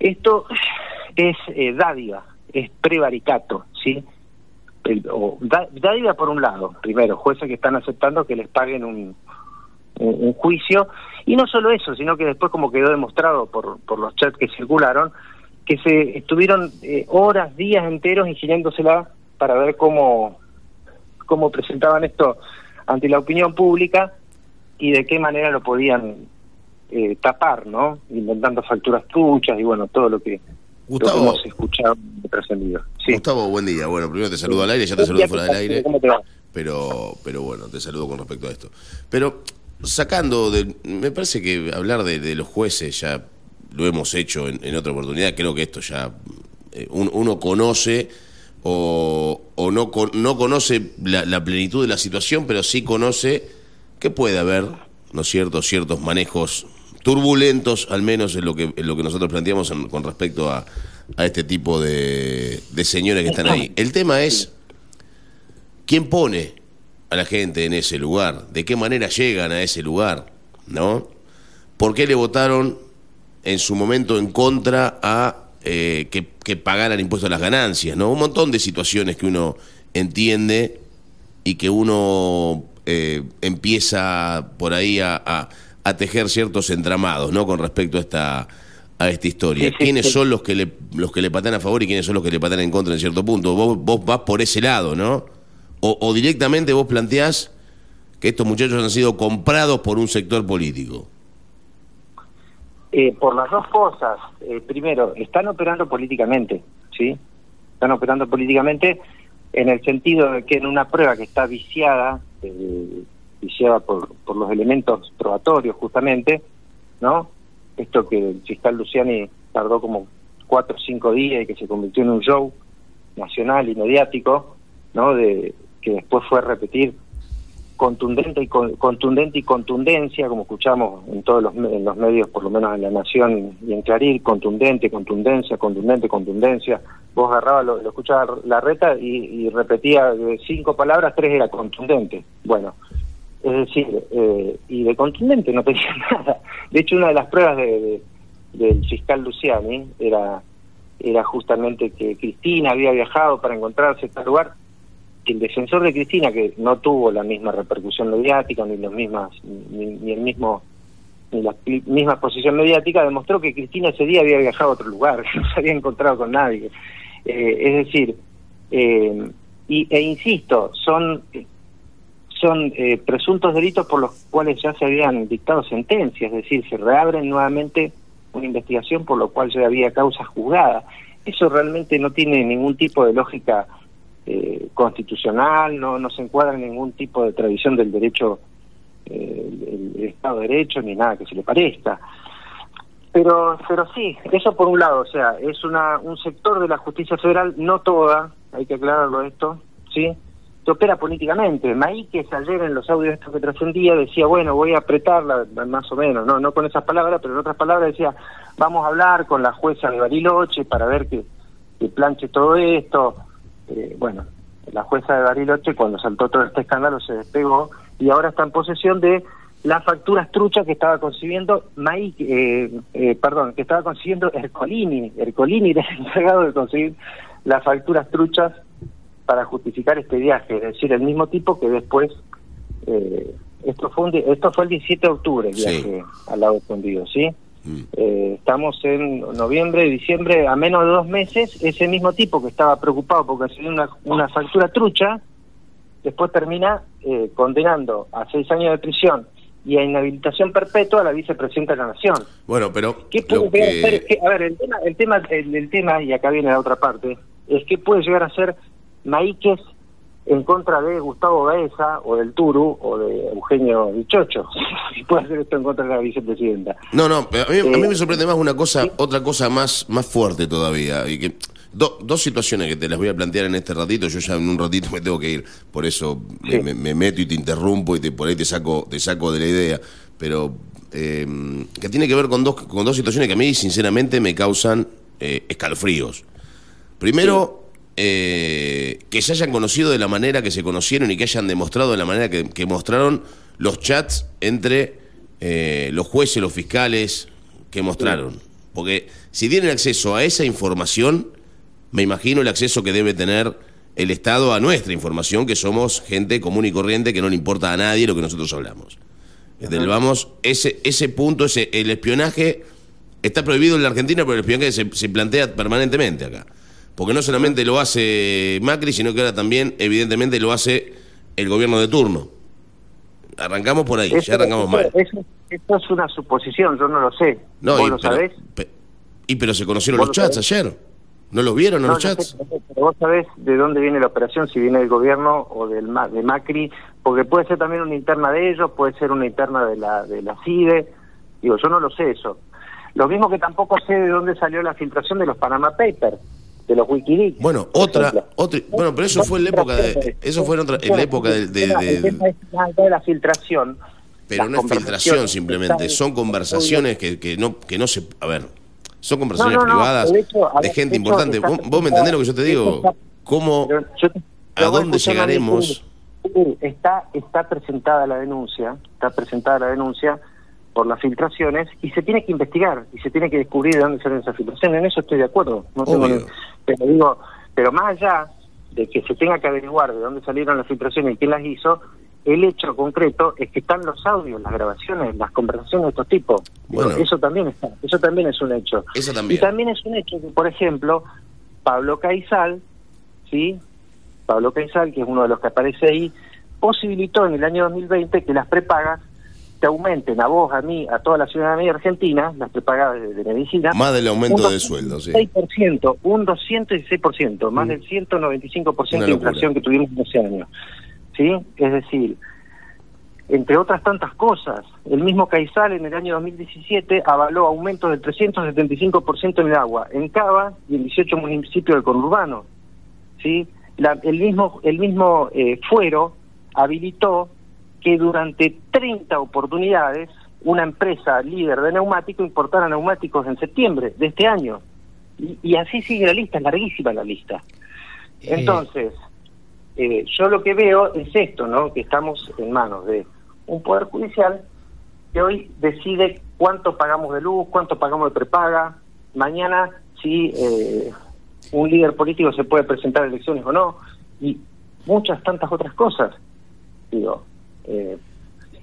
Esto es eh, dádiva, es prevaricato, ¿sí? O dádiva por un lado, primero, jueces que están aceptando que les paguen un, un, juicio, y no solo eso, sino que después, como quedó demostrado por, por los chats que circularon, que se estuvieron eh, horas, días enteros ingeniándosela para ver cómo, cómo presentaban esto ante la opinión pública y de qué manera lo podían eh, tapar, ¿no? Inventando facturas truchas y bueno, todo lo que Gustavo, hemos escuchado trascendido. Gustavo, buen día. Bueno, primero te saludo al aire, ya te saludo fuera del aire. Pero, pero bueno, te saludo con respecto a esto. Pero sacando, de, me parece que hablar de, los jueces ya lo hemos hecho en, otra oportunidad. Creo que esto ya eh, uno conoce o, o no, no conoce la, plenitud de la situación, pero sí conoce que puede haber, ¿no es cierto?, ciertos manejos turbulentos, al menos en lo que, en lo que nosotros planteamos con respecto a, a este tipo de, de señores que están ahí. El tema es quién pone a la gente en ese lugar, de qué manera llegan a ese lugar, ¿no? ¿Por qué le votaron en su momento en contra a eh, que, que, pagaran impuestos a las ganancias, ¿no? Un montón de situaciones que uno entiende y que uno eh, empieza por ahí a, a tejer ciertos entramados, ¿no? Con respecto a esta a esta historia. ¿Quiénes son los que le los que le patan a favor y quiénes son los que le patan en contra en cierto punto? Vos, vos vas por ese lado, ¿no? O, directamente vos planteás que estos muchachos han sido comprados por un sector político. Eh, por las dos cosas. Eh, primero, están operando políticamente, ¿sí? Están operando políticamente en el sentido de que en una prueba que está viciada, eh, viciada por, por los elementos probatorios justamente, ¿no? esto que el fiscal Luciani tardó como cuatro o cinco días y que se convirtió en un show nacional y mediático, ¿no? De, que después fue a repetir contundente y contundente y contundencia, como escuchamos en todos los, en los medios, por lo menos en La Nación y en Clarín, contundente, contundencia, contundente, contundencia. Vos agarrabas, lo, lo escuchabas la reta y repetía cinco palabras, tres era contundente. Bueno, es decir, eh, y de contundente no tenía nada. De hecho, una de las pruebas de, del fiscal Luciani era, era justamente que Cristina había viajado para encontrarse en tal lugar. el defensor de Cristina, que no tuvo la misma repercusión mediática, ni, los mismas, ni, el mismo ni la misma posición mediática, demostró que Cristina ese día había viajado a otro lugar, que no se había encontrado con nadie. Eh, es decir, eh, y, e insisto, son son eh, presuntos delitos por los cuales ya se habían dictado sentencias, es decir, se reabren nuevamente una investigación por lo cual ya había causa juzgada. Eso realmente no tiene ningún tipo de lógica eh, constitucional, no, no se encuadra en ningún tipo de tradición del derecho, eh, el, Estado de Derecho, ni nada que se le parezca. Pero, pero sí, eso por un lado, o sea, es una, un sector de la justicia federal, no toda, hay que aclararlo esto, ¿sí? Que opera políticamente. Maíquez ayer en los audios estos que trascendía decía, bueno, voy a apretarla, más o menos, no no con esas palabras, pero en otras palabras decía, vamos a hablar con la jueza de Bariloche para ver que, planche todo esto. Eh, bueno, la jueza de Bariloche cuando saltó todo este escándalo se despegó y ahora está en posesión de las facturas truchas que estaba consiguiendo Maíquez, eh, eh, perdón, que estaba consiguiendo Ercolini. Ercolini era el encargado de conseguir las facturas truchas para justificar este viaje, es decir, el mismo tipo que después, eh, esto, fue esto fue el 17 de octubre, el viaje al lado escondido, ¿sí? Mm. Eh, estamos en noviembre, diciembre, a menos de dos meses, ese mismo tipo que estaba preocupado porque hacía una, una factura trucha, después termina eh, condenando a seis años de prisión y a inhabilitación perpetua a la vicepresidenta de la Nación. Bueno, pero... ¿Qué puede a ver, el tema, el tema, el tema, y acá viene la otra parte, es que puede llegar a ser Maíquez en contra de Gustavo Baeza o del Turu o de Eugenio Bichocho. si puede hacer esto en contra de la vicepresidenta. No, no, a mí, a mí me eh, sorprende más una cosa, otra cosa más, más fuerte todavía. y que Dos situaciones que te las voy a plantear en este ratito. Yo ya en un ratito me tengo que ir, por eso me, meto y te interrumpo y te, por ahí te saco, te saco de la idea. Pero eh, que tiene que ver con dos, con dos situaciones que a mí, sinceramente, me causan eh, escalofríos. Primero, eh, que se hayan conocido de la manera que se conocieron y que hayan demostrado de la manera que, mostraron los chats entre eh, los jueces, los fiscales que mostraron. Porque si tienen acceso a esa información, me imagino el acceso que debe tener el Estado a nuestra información, que somos gente común y corriente que no le importa a nadie lo que nosotros hablamos. vamos, ese, ese punto, ese, el espionaje está prohibido en la Argentina, pero el espionaje se plantea permanentemente acá. Porque no solamente lo hace Macri, sino que ahora también, evidentemente, lo hace el gobierno de turno. Arrancamos por ahí, ya arrancamos mal. Eso, esto es una suposición, yo no lo sé. No, ¿Vos lo sabés? y pero se conocieron los chats ayer. ¿No los vieron los chats? pero vos sabés de dónde viene la operación, si viene del gobierno o del de Macri, porque puede ser también una interna de ellos, puede ser una interna de la, de la CIDE. Digo, yo no lo sé eso. Lo mismo que tampoco sé de dónde salió la filtración de los Panama Papers de los Wikileaks. Bueno, otra, otra, bueno, pero eso fue en la época de, eso fue en, otra, en la época de, de, de, la filtración. Pero no es filtración simplemente, son conversaciones que, que no que no se, a ver, son conversaciones privadas de, gente importante. ¿Vos, me entendés lo que yo te digo? ¿Cómo, a dónde llegaremos? Está está presentada la denuncia, está presentada la denuncia por las filtraciones y se tiene que investigar y se tiene que descubrir de dónde salen esas filtraciones. En eso estoy de acuerdo. No tengo pero digo, pero más allá de que se tenga que averiguar de dónde salieron las filtraciones y quién las hizo, el hecho concreto es que están los audios, las grabaciones, las conversaciones de estos tipos. Eso también está, eso también es un hecho. Y también es un hecho que, por ejemplo, Pablo Caizal, ¿sí? Pablo Caizal, que es uno de los que aparece ahí, posibilitó en el año 2020 que las prepagas aumenten a vos, a mí, a toda la ciudadanía argentina, las prepagadas de, medicina. Más del aumento de sueldo, sí. un 216%, más mm. del 195% de inflación que tuvimos en ese año. ¿Sí? Es decir, entre otras tantas cosas, el mismo Caizal en el año 2017 avaló aumentos del 375% en el agua, en Cava y en 18 municipios del conurbano. ¿Sí? el mismo, el mismo eh, fuero habilitó que durante 30 oportunidades una empresa líder de neumáticos importara neumáticos en septiembre de este año. Y, así sigue la lista, es larguísima la lista. Entonces, eh, yo lo que veo es esto, ¿no? Que estamos en manos de un poder judicial que hoy decide cuánto pagamos de luz, cuánto pagamos de prepaga, mañana si eh, un líder político se puede presentar a elecciones o no. Y muchas tantas otras cosas. Digo, eh,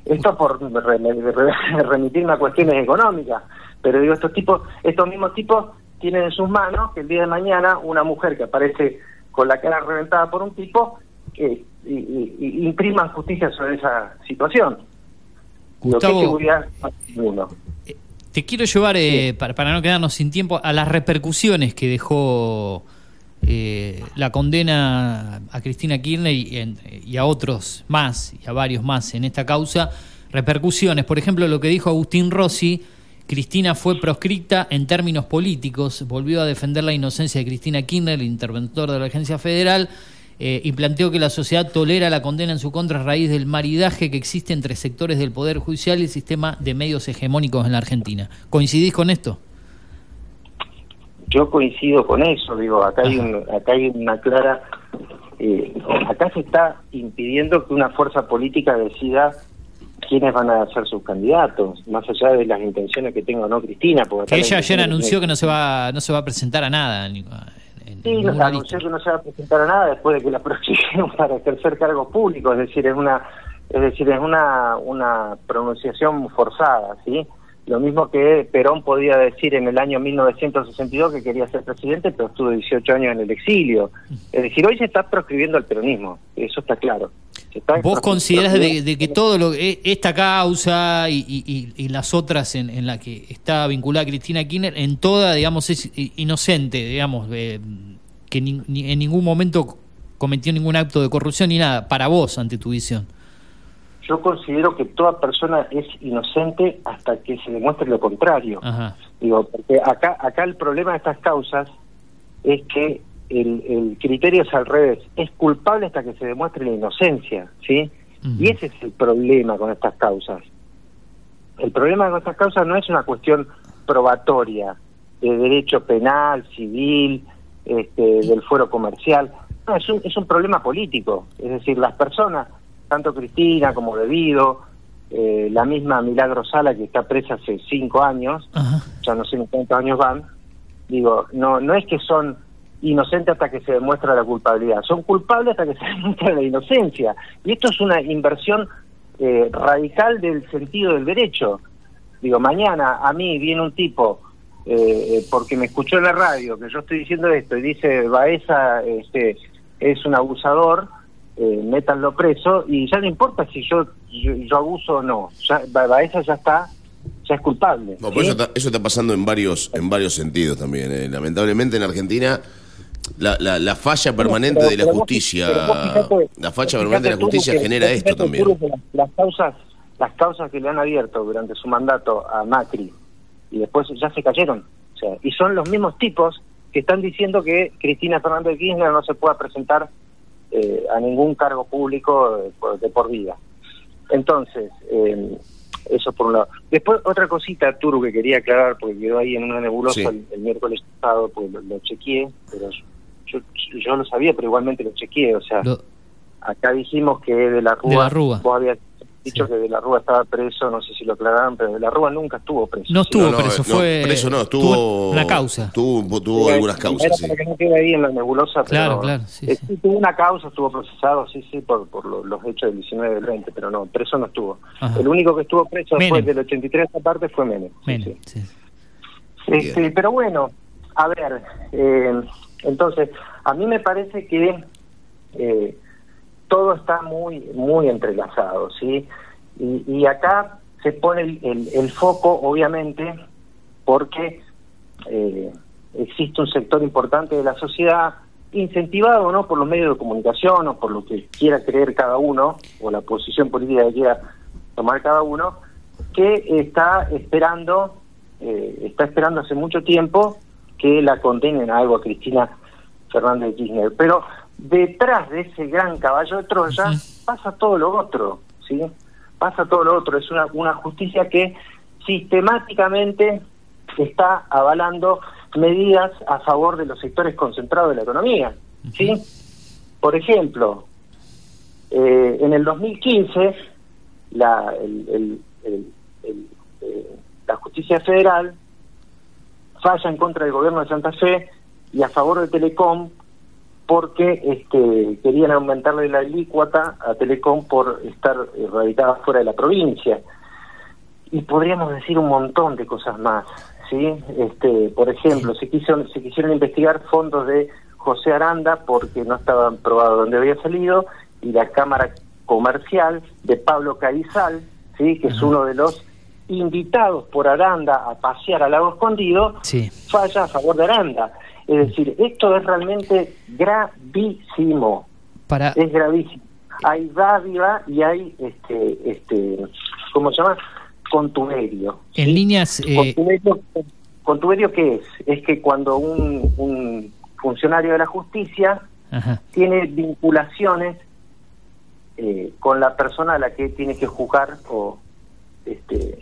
esto por re- re- remitirme a cuestiones económicas, pero digo, estos tipos, estos mismos tipos tienen en sus manos que el día de mañana una mujer que aparece con la cara reventada por un tipo eh, y, y- y impriman justicia sobre esa situación. Digo, ¿qué Gustavo, uno? Te quiero llevar, eh, para, para no quedarnos sin tiempo, a las repercusiones que dejó eh, la condena a Cristina Kirchner y, y a otros más, y a varios más en esta causa. Repercusiones, por ejemplo, lo que dijo Agustín Rossi, Cristina fue proscripta en términos políticos, volvió a defender la inocencia de Cristina Kirchner, el interventor de la agencia federal, eh, y planteó que la sociedad tolera la condena en su contra a raíz del maridaje que existe entre sectores del Poder Judicial y el sistema de medios hegemónicos en la Argentina. ¿Coincidís con esto? Yo coincido con eso, digo, acá hay, un- acá hay una clara... eh, acá se está impidiendo que una fuerza política decida quiénes van a ser sus candidatos, más allá de las intenciones que tenga o no Cristina. Porque ella ayer anunció que no se va no se va a presentar a nada. Sí, anunció que no se va a presentar a nada después de que la proscribieron para ejercer cargos públicos, es decir, es una es decir, es una una pronunciación forzada, ¿sí? Lo mismo que Perón podía decir en el año 1962 que quería ser presidente, pero estuvo 18 años en el exilio. Es decir, hoy se está proscribiendo el peronismo, eso está claro. ¿Vos considerás de, que todo lo e- esta causa y, y- y- y las otras en, en la que está vinculada Cristina Kirchner, en toda, digamos, es inocente, digamos, eh, que ni- ni- en ningún momento cometió ningún acto de corrupción ni nada, para vos, ante tu visión? Yo considero que toda persona es inocente hasta que se demuestre lo contrario. Ajá. Digo, porque acá, acá el problema de estas causas es que el, el criterio es al revés. Es culpable hasta que se demuestre la inocencia, ¿sí? Y ese es el problema con estas causas. El problema con estas causas no es una cuestión probatoria de derecho penal, civil, este, del fuero comercial. No, es un, es un problema político. Es decir, las personas, tanto Cristina como Debido, eh, la misma Milagro Sala que está presa hace cinco años, ya no sé ni cuántos años van, digo, no, no es que son inocentes hasta que se demuestra la culpabilidad, son culpables hasta que se demuestra la inocencia. Y esto es una inversión eh, radical del sentido del derecho. Digo, mañana a mí viene un tipo, eh, eh, porque me escuchó en la radio que yo estoy diciendo esto y dice, Baeza este, es un abusador, eh, métanlo preso y ya no importa si yo, yo, yo abuso o no, ya, Ba- Baeza ya está, ya es culpable. No, pero ¿sí? eso, está, eso está pasando en varios, en varios sentidos también. eh. Lamentablemente en Argentina la, la, la falla permanente pero- de la vos- justicia, vos la falla permanente de la justicia que- genera esto también. las causas, las causas que le han abierto durante su mandato a Macri y después ya se cayeron. O sea, y son los mismos tipos que están diciendo que Cristina Fernández de Kirchner no se pueda presentar eh, a ningún cargo público de, por- de por vida. Entonces, eh, eso por un lado. Después, otra cosita, Turu, que quería aclarar, porque quedó ahí en una nebulosa Sí. el, el miércoles pasado, pues lo, lo chequeé, pero yo, yo lo sabía, pero igualmente lo chequeé, o sea, acá dijimos que de la Rúa, De la Rúa. vos habías dicho que de la Rúa estaba preso, no sé si lo aclararon, pero de la Rúa nunca estuvo preso. No estuvo No, no, preso, no, fue. preso no, tuvo estuvo una causa. Tuvo, tuvo Sí, algunas era causas, sí. Para que no quede ahí en la nebulosa, Claro, pero, claro, sí, eh, sí, tuvo una causa, estuvo procesado, sí, sí, por, por lo- los hechos del 19 del 20, pero no, preso no estuvo. Ajá. El único que estuvo preso Menem. después del 83 esta parte fue Menem. sí, Menem, sí. Este, pero bueno, a ver, eh, entonces, a mí me parece que eh, todo está muy muy entrelazado, ¿sí? Y, y acá se pone el, el- foco, obviamente, porque eh, existe un sector importante de la sociedad, incentivado no por los medios de comunicación o por lo que quiera creer cada uno, o la posición política que quiera tomar cada uno, que está esperando, eh, está esperando hace mucho tiempo que la condenen a algo a Cristina Fernández de Kirchner. Pero detrás de ese gran caballo de Troya pasa todo lo otro, ¿sí? Pasa todo lo otro. Es una, una justicia que sistemáticamente está avalando medidas a favor de los sectores concentrados de la economía, ¿sí? Por ejemplo, eh, en el 2015, la, el- el- el- eh, la justicia federal falla en contra del gobierno de Santa Fe y a favor de Telecom porque este, querían aumentarle la alícuota a Telecom por estar radicada fuera de la provincia. Y podríamos decir un montón de cosas más. ¿sí? Este, por ejemplo, se, quiso, se quisieron investigar fondos de José Aranda porque no estaban probados dónde había salido y la Cámara Comercial de Pablo Caizal, ¿sí? que es uno de los invitados por Aranda a pasear al lago escondido, falla a favor de Aranda. Es decir, esto es realmente gravísimo. Para... Es gravísimo. Hay dádiva y hay, este, este, ¿cómo se llama? Contuberio. En líneas... Eh... Contuberio, qué es? Es que cuando un, un funcionario de la justicia tiene vinculaciones eh, con la persona a la que tiene que juzgar o este,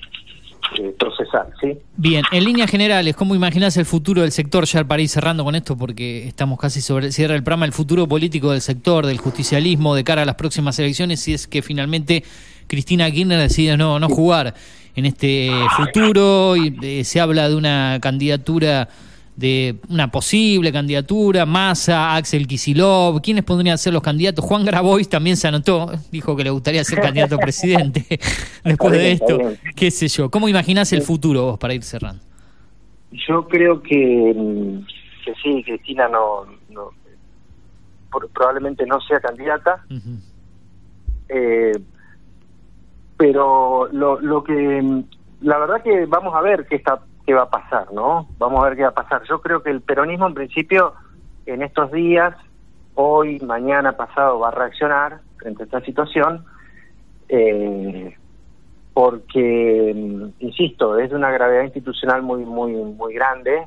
eh, procesar, ¿sí? Bien, en líneas generales, ¿cómo imaginas el futuro del sector? Ya para ir cerrando con esto, porque estamos casi sobre el programa, el futuro político del sector, del justicialismo de cara a las próximas elecciones, si es que finalmente Cristina Kirchner decide no, no jugar en este futuro y eh, se habla de una candidatura de una posible candidatura, Massa, Axel Kisilov, ¿quiénes podrían ser los candidatos? Juan Grabois también se anotó, dijo que le gustaría ser candidato a presidente después de esto, qué sé yo. ¿Cómo imaginás el futuro vos para ir cerrando? Yo creo que, mm, que sí, Cristina no, no probablemente no sea candidata, eh, pero lo, lo que, mm, la verdad que vamos a ver qué está qué va a pasar, ¿no? Vamos a ver qué va a pasar. Yo creo que el peronismo en principio en estos días, hoy, mañana, pasado, va a reaccionar frente a esta situación, eh, porque, mm, insisto, es de una gravedad institucional muy, muy, muy grande,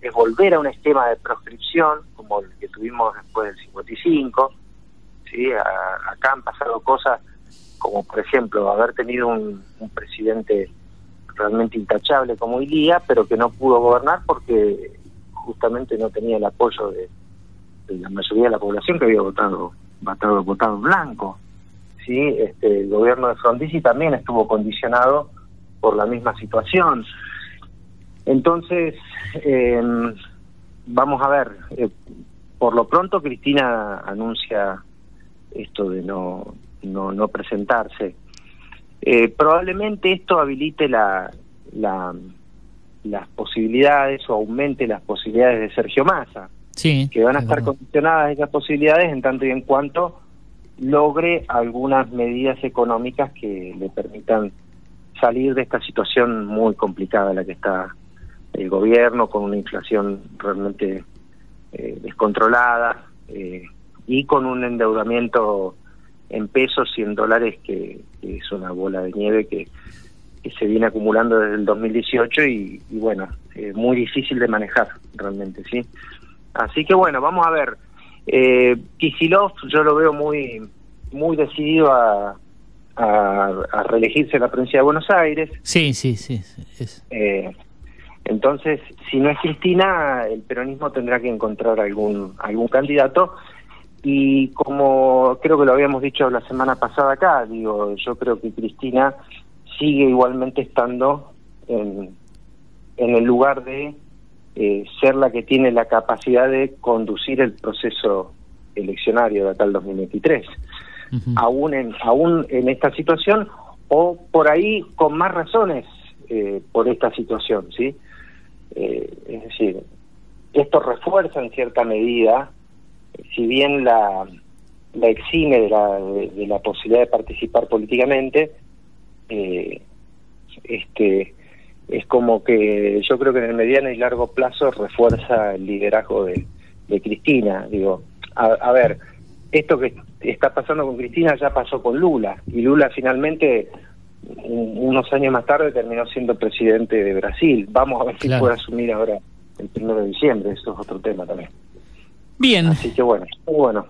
es volver a un esquema de proscripción, como el que tuvimos después del 55, ¿sí? acá han pasado cosas como, por ejemplo, haber tenido un presidente realmente intachable como Ilía, pero que no pudo gobernar porque justamente no tenía el apoyo de, la mayoría de la población que había votado votado, votado blanco. ¿sí? Este, el gobierno de Frondizi también estuvo condicionado por la misma situación. Entonces, em, vamos a ver, eh, por lo pronto Cristina anuncia esto de no, no, no presentarse. Eh, probablemente esto habilite la, las posibilidades o aumente las posibilidades de Sergio Massa, sí, que van a estar condicionadas esas posibilidades en tanto y en cuanto logre algunas medidas económicas que le permitan salir de esta situación muy complicada en la que está el gobierno, con una inflación realmente eh, descontrolada eh, y con un endeudamiento en pesos y en dólares que, es una bola de nieve que, se viene acumulando desde el 2018 y, bueno, es muy difícil de manejar realmente, ¿sí? Así que bueno, vamos a ver. Eh, Kisilov yo lo veo muy muy decidido a, a, reelegirse en la provincia de Buenos Aires. Sí, sí, sí. Eh, entonces, si no es Cristina, el peronismo tendrá que encontrar algún algún candidato y como creo que lo habíamos dicho la semana pasada acá, digo, yo creo que Cristina sigue igualmente estando en, en el lugar de eh, ser la que tiene la capacidad de conducir el proceso eleccionario de acá al 2023. aún, en, aún en esta situación o por ahí con más razones eh, por esta situación, ¿sí? Eh, es decir, esto refuerza en cierta medida si bien la, la exime de la, de, la posibilidad de participar políticamente, eh, este es como que yo creo que en el mediano y largo plazo refuerza el liderazgo de, de Cristina. Digo, a, ver, esto que está pasando con Cristina ya pasó con Lula, y Lula finalmente unos años más tarde terminó siendo presidente de Brasil. Vamos a ver si puede asumir ahora el primero de diciembre, eso es otro tema también. Bien. Así que bueno, bueno.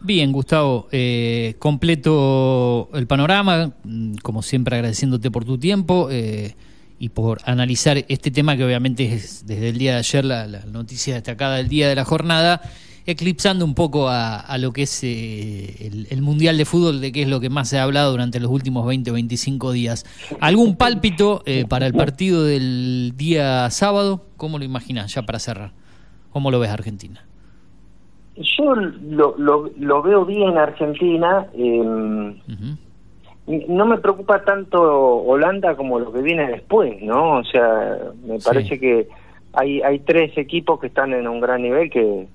Bien, Gustavo, eh, completo el panorama, mm, como siempre agradeciéndote por tu tiempo eh, y por analizar este tema que obviamente es desde el día de ayer la, noticia destacada del día de la jornada, eclipsando un poco a, lo que es eh, el, Mundial de Fútbol, de qué es lo que más se ha hablado durante los últimos 20 o 25 días. ¿Algún pálpito para el partido del día sábado? ¿Cómo lo imaginas ya para cerrar? ¿Cómo lo ves Argentina? Yo lo, lo, lo veo bien Argentina. Eh, no me preocupa tanto Holanda como lo que viene después, ¿no? O sea, me parece que hay, hay tres equipos que están en un gran nivel que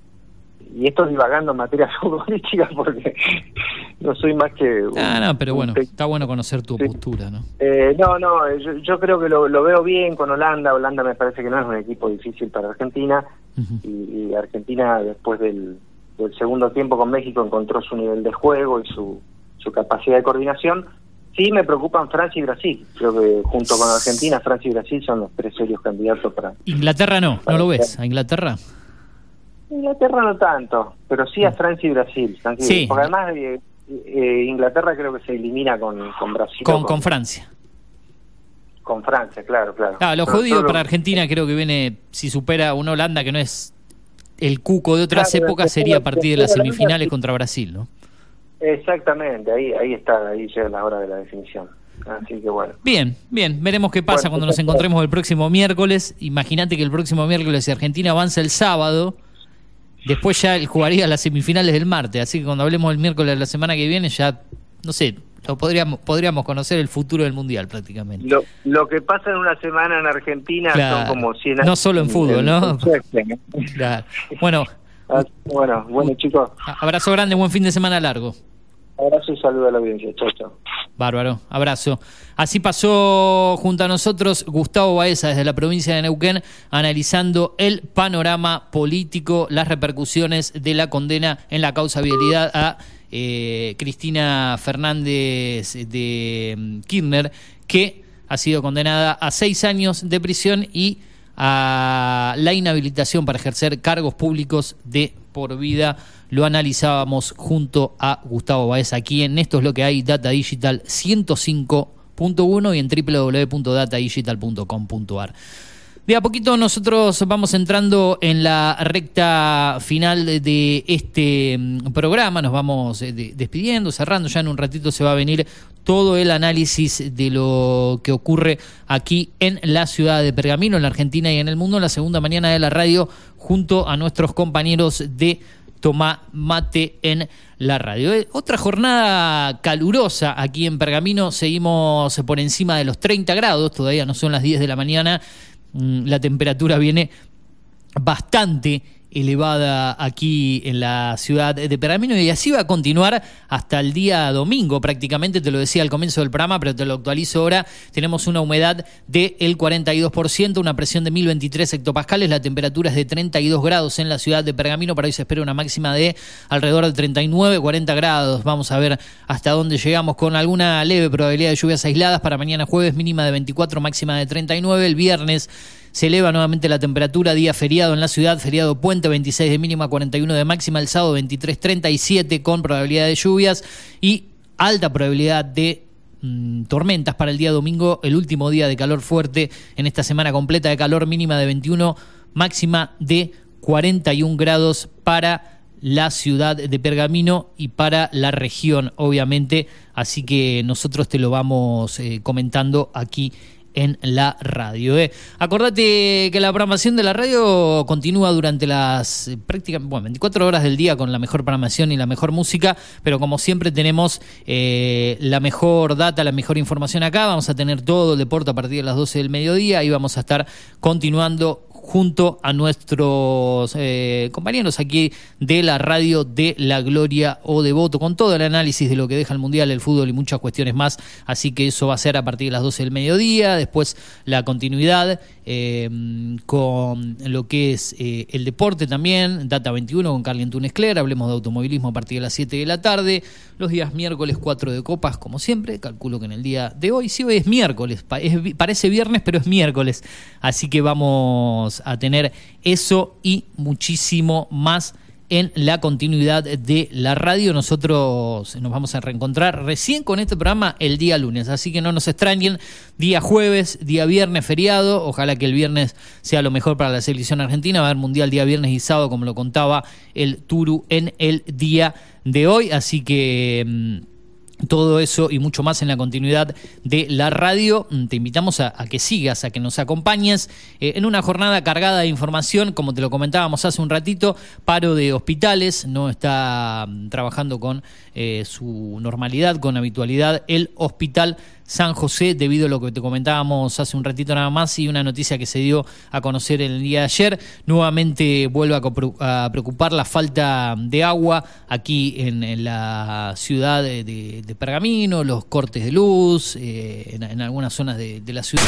y esto divagando en materia futbolística porque no soy más que ah no pero bueno está bueno conocer tu postura no eh, no no yo, creo que lo, veo bien con Holanda Holanda me parece que no es un equipo difícil para Argentina y, Argentina después del, del segundo tiempo con México encontró su nivel de juego y su su capacidad de coordinación Sí, me preocupan Francia y Brasil. Creo que junto con Argentina, Francia y Brasil son los tres serios candidatos para... Inglaterra no, ¿no lo ves? ¿A Inglaterra? Inglaterra no tanto, pero sí a mm. Francia y Brasil. Sí. Porque además eh, eh, Inglaterra creo que se elimina con, con Brasil. Con, con, Francia. Con Francia, claro, claro. Ah, lo jodido para Argentina creo que viene, si supera una Holanda que no es el cuco de otras épocas, sería a partir de las semifinales contra Brasil, ¿no? Exactamente, ahí, ahí está, ahí llega la hora de la definición. Así que bueno. Bien, bien, veremos qué pasa cuando nos encontremos el próximo miércoles. Imagínate que el próximo miércoles si Argentina avanza el sábado, después ya jugaría las semifinales del martes, así que cuando hablemos el miércoles de la semana que viene ya, no sé, lo podríamos, podríamos conocer el futuro del Mundial prácticamente. Lo, lo que pasa en una semana en Argentina son como 100 años. No solo en fútbol, ¿no? Claro. Bueno. Ah, bueno, bueno chicos. Abrazo grande, buen fin de semana largo. Abrazo y saludo a la audiencia. Chao, chao. Bárbaro, abrazo. Así pasó junto a nosotros Gustavo Baeza desde la provincia de Neuquén, analizando el panorama político, las repercusiones de la condena en la causa vialidad a eh, Cristina Fernández de mm, Kirchner, que ha sido condenada a seis años de prisión y a la inhabilitación para ejercer cargos públicos de por vida lo analizábamos junto a Gustavo Baez aquí en Esto es lo que hay, Data Digital 105.1 y en www.datadigital.com.ar. De a poquito nosotros vamos entrando en la recta final de este mm, programa, nos vamos eh, despidiendo, cerrando, ya en un ratito se va a venir todo el análisis de lo que ocurre aquí en la ciudad de Pergamino, en la Argentina y en el mundo, en la segunda mañana de la radio, junto a nuestros compañeros de Tomá Mate en la radio. Eh, otra jornada calurosa aquí en Pergamino, seguimos por encima de los 30 grados, todavía no son las 10 de la mañana, la temperatura viene bastante elevada aquí en la ciudad de Pergamino y así va a continuar hasta el día domingo prácticamente, te lo decía al comienzo del programa, pero te lo actualizo ahora, tenemos una humedad del 42%, una presión de 1023 hectopascales, la temperatura es de 32 grados en la ciudad de Pergamino, para hoy se espera una máxima de alrededor de 39, 40 grados, vamos a ver hasta dónde llegamos con alguna leve probabilidad de lluvias aisladas. Para mañana jueves, mínima de 24, máxima de 39, el viernes se eleva nuevamente la temperatura, día feriado en la ciudad, feriado puente, 26 de mínima, 41 de máxima, el sábado 23, 37 con probabilidad de lluvias y alta probabilidad de mm, tormentas para el día domingo, el último día de calor fuerte en esta semana completa de calor mínima de 21, máxima de 41 grados para la ciudad de Pergamino y para la región, obviamente. Así que nosotros te lo vamos eh, comentando aquí en la radio. ¿eh? Acordate que la programación de la radio continúa durante las eh, prácticamente bueno, 24 horas del día con la mejor programación y la mejor música, pero como siempre tenemos eh, la mejor data, la mejor información acá. Vamos a tener todo el deporte a partir de las 12 del mediodía y vamos a estar continuando junto a nuestros eh, compañeros aquí de la radio de la Gloria o de Voto, con todo el análisis de lo que deja el Mundial, el fútbol y muchas cuestiones más. Así que eso va a ser a partir de las 12 del mediodía, después la continuidad eh, con lo que es eh, el deporte también, Data 21 con Carly Antunes Cler, hablemos de automovilismo a partir de las 7 de la tarde, los días miércoles 4 de copas como siempre, calculo que en el día de hoy, sí hoy es miércoles, parece viernes pero es miércoles, así que vamos a tener eso y muchísimo más en la continuidad de la radio. Nosotros nos vamos a reencontrar recién con este programa el día lunes, así que no nos extrañen. Día jueves, día viernes, feriado. Ojalá que el viernes sea lo mejor para la selección argentina. Va a haber mundial día viernes y sábado, como lo contaba el Turu en el día de hoy. Así que. Todo eso y mucho más en la continuidad de la radio. Mm, Te invitamos a, a que sigas, a que nos acompañes eh, en una jornada cargada de información, como te lo comentábamos hace un ratito, paro de hospitales, no está mm, trabajando con eh, su normalidad, con habitualidad, el hospital San José, debido a lo que te comentábamos hace un ratito nada más y una noticia que se dio a conocer el día de ayer. Nuevamente vuelve a preocupar la falta de agua aquí en, la ciudad de, Pergamino, los cortes de luz, eh, en, algunas zonas de la ciudad.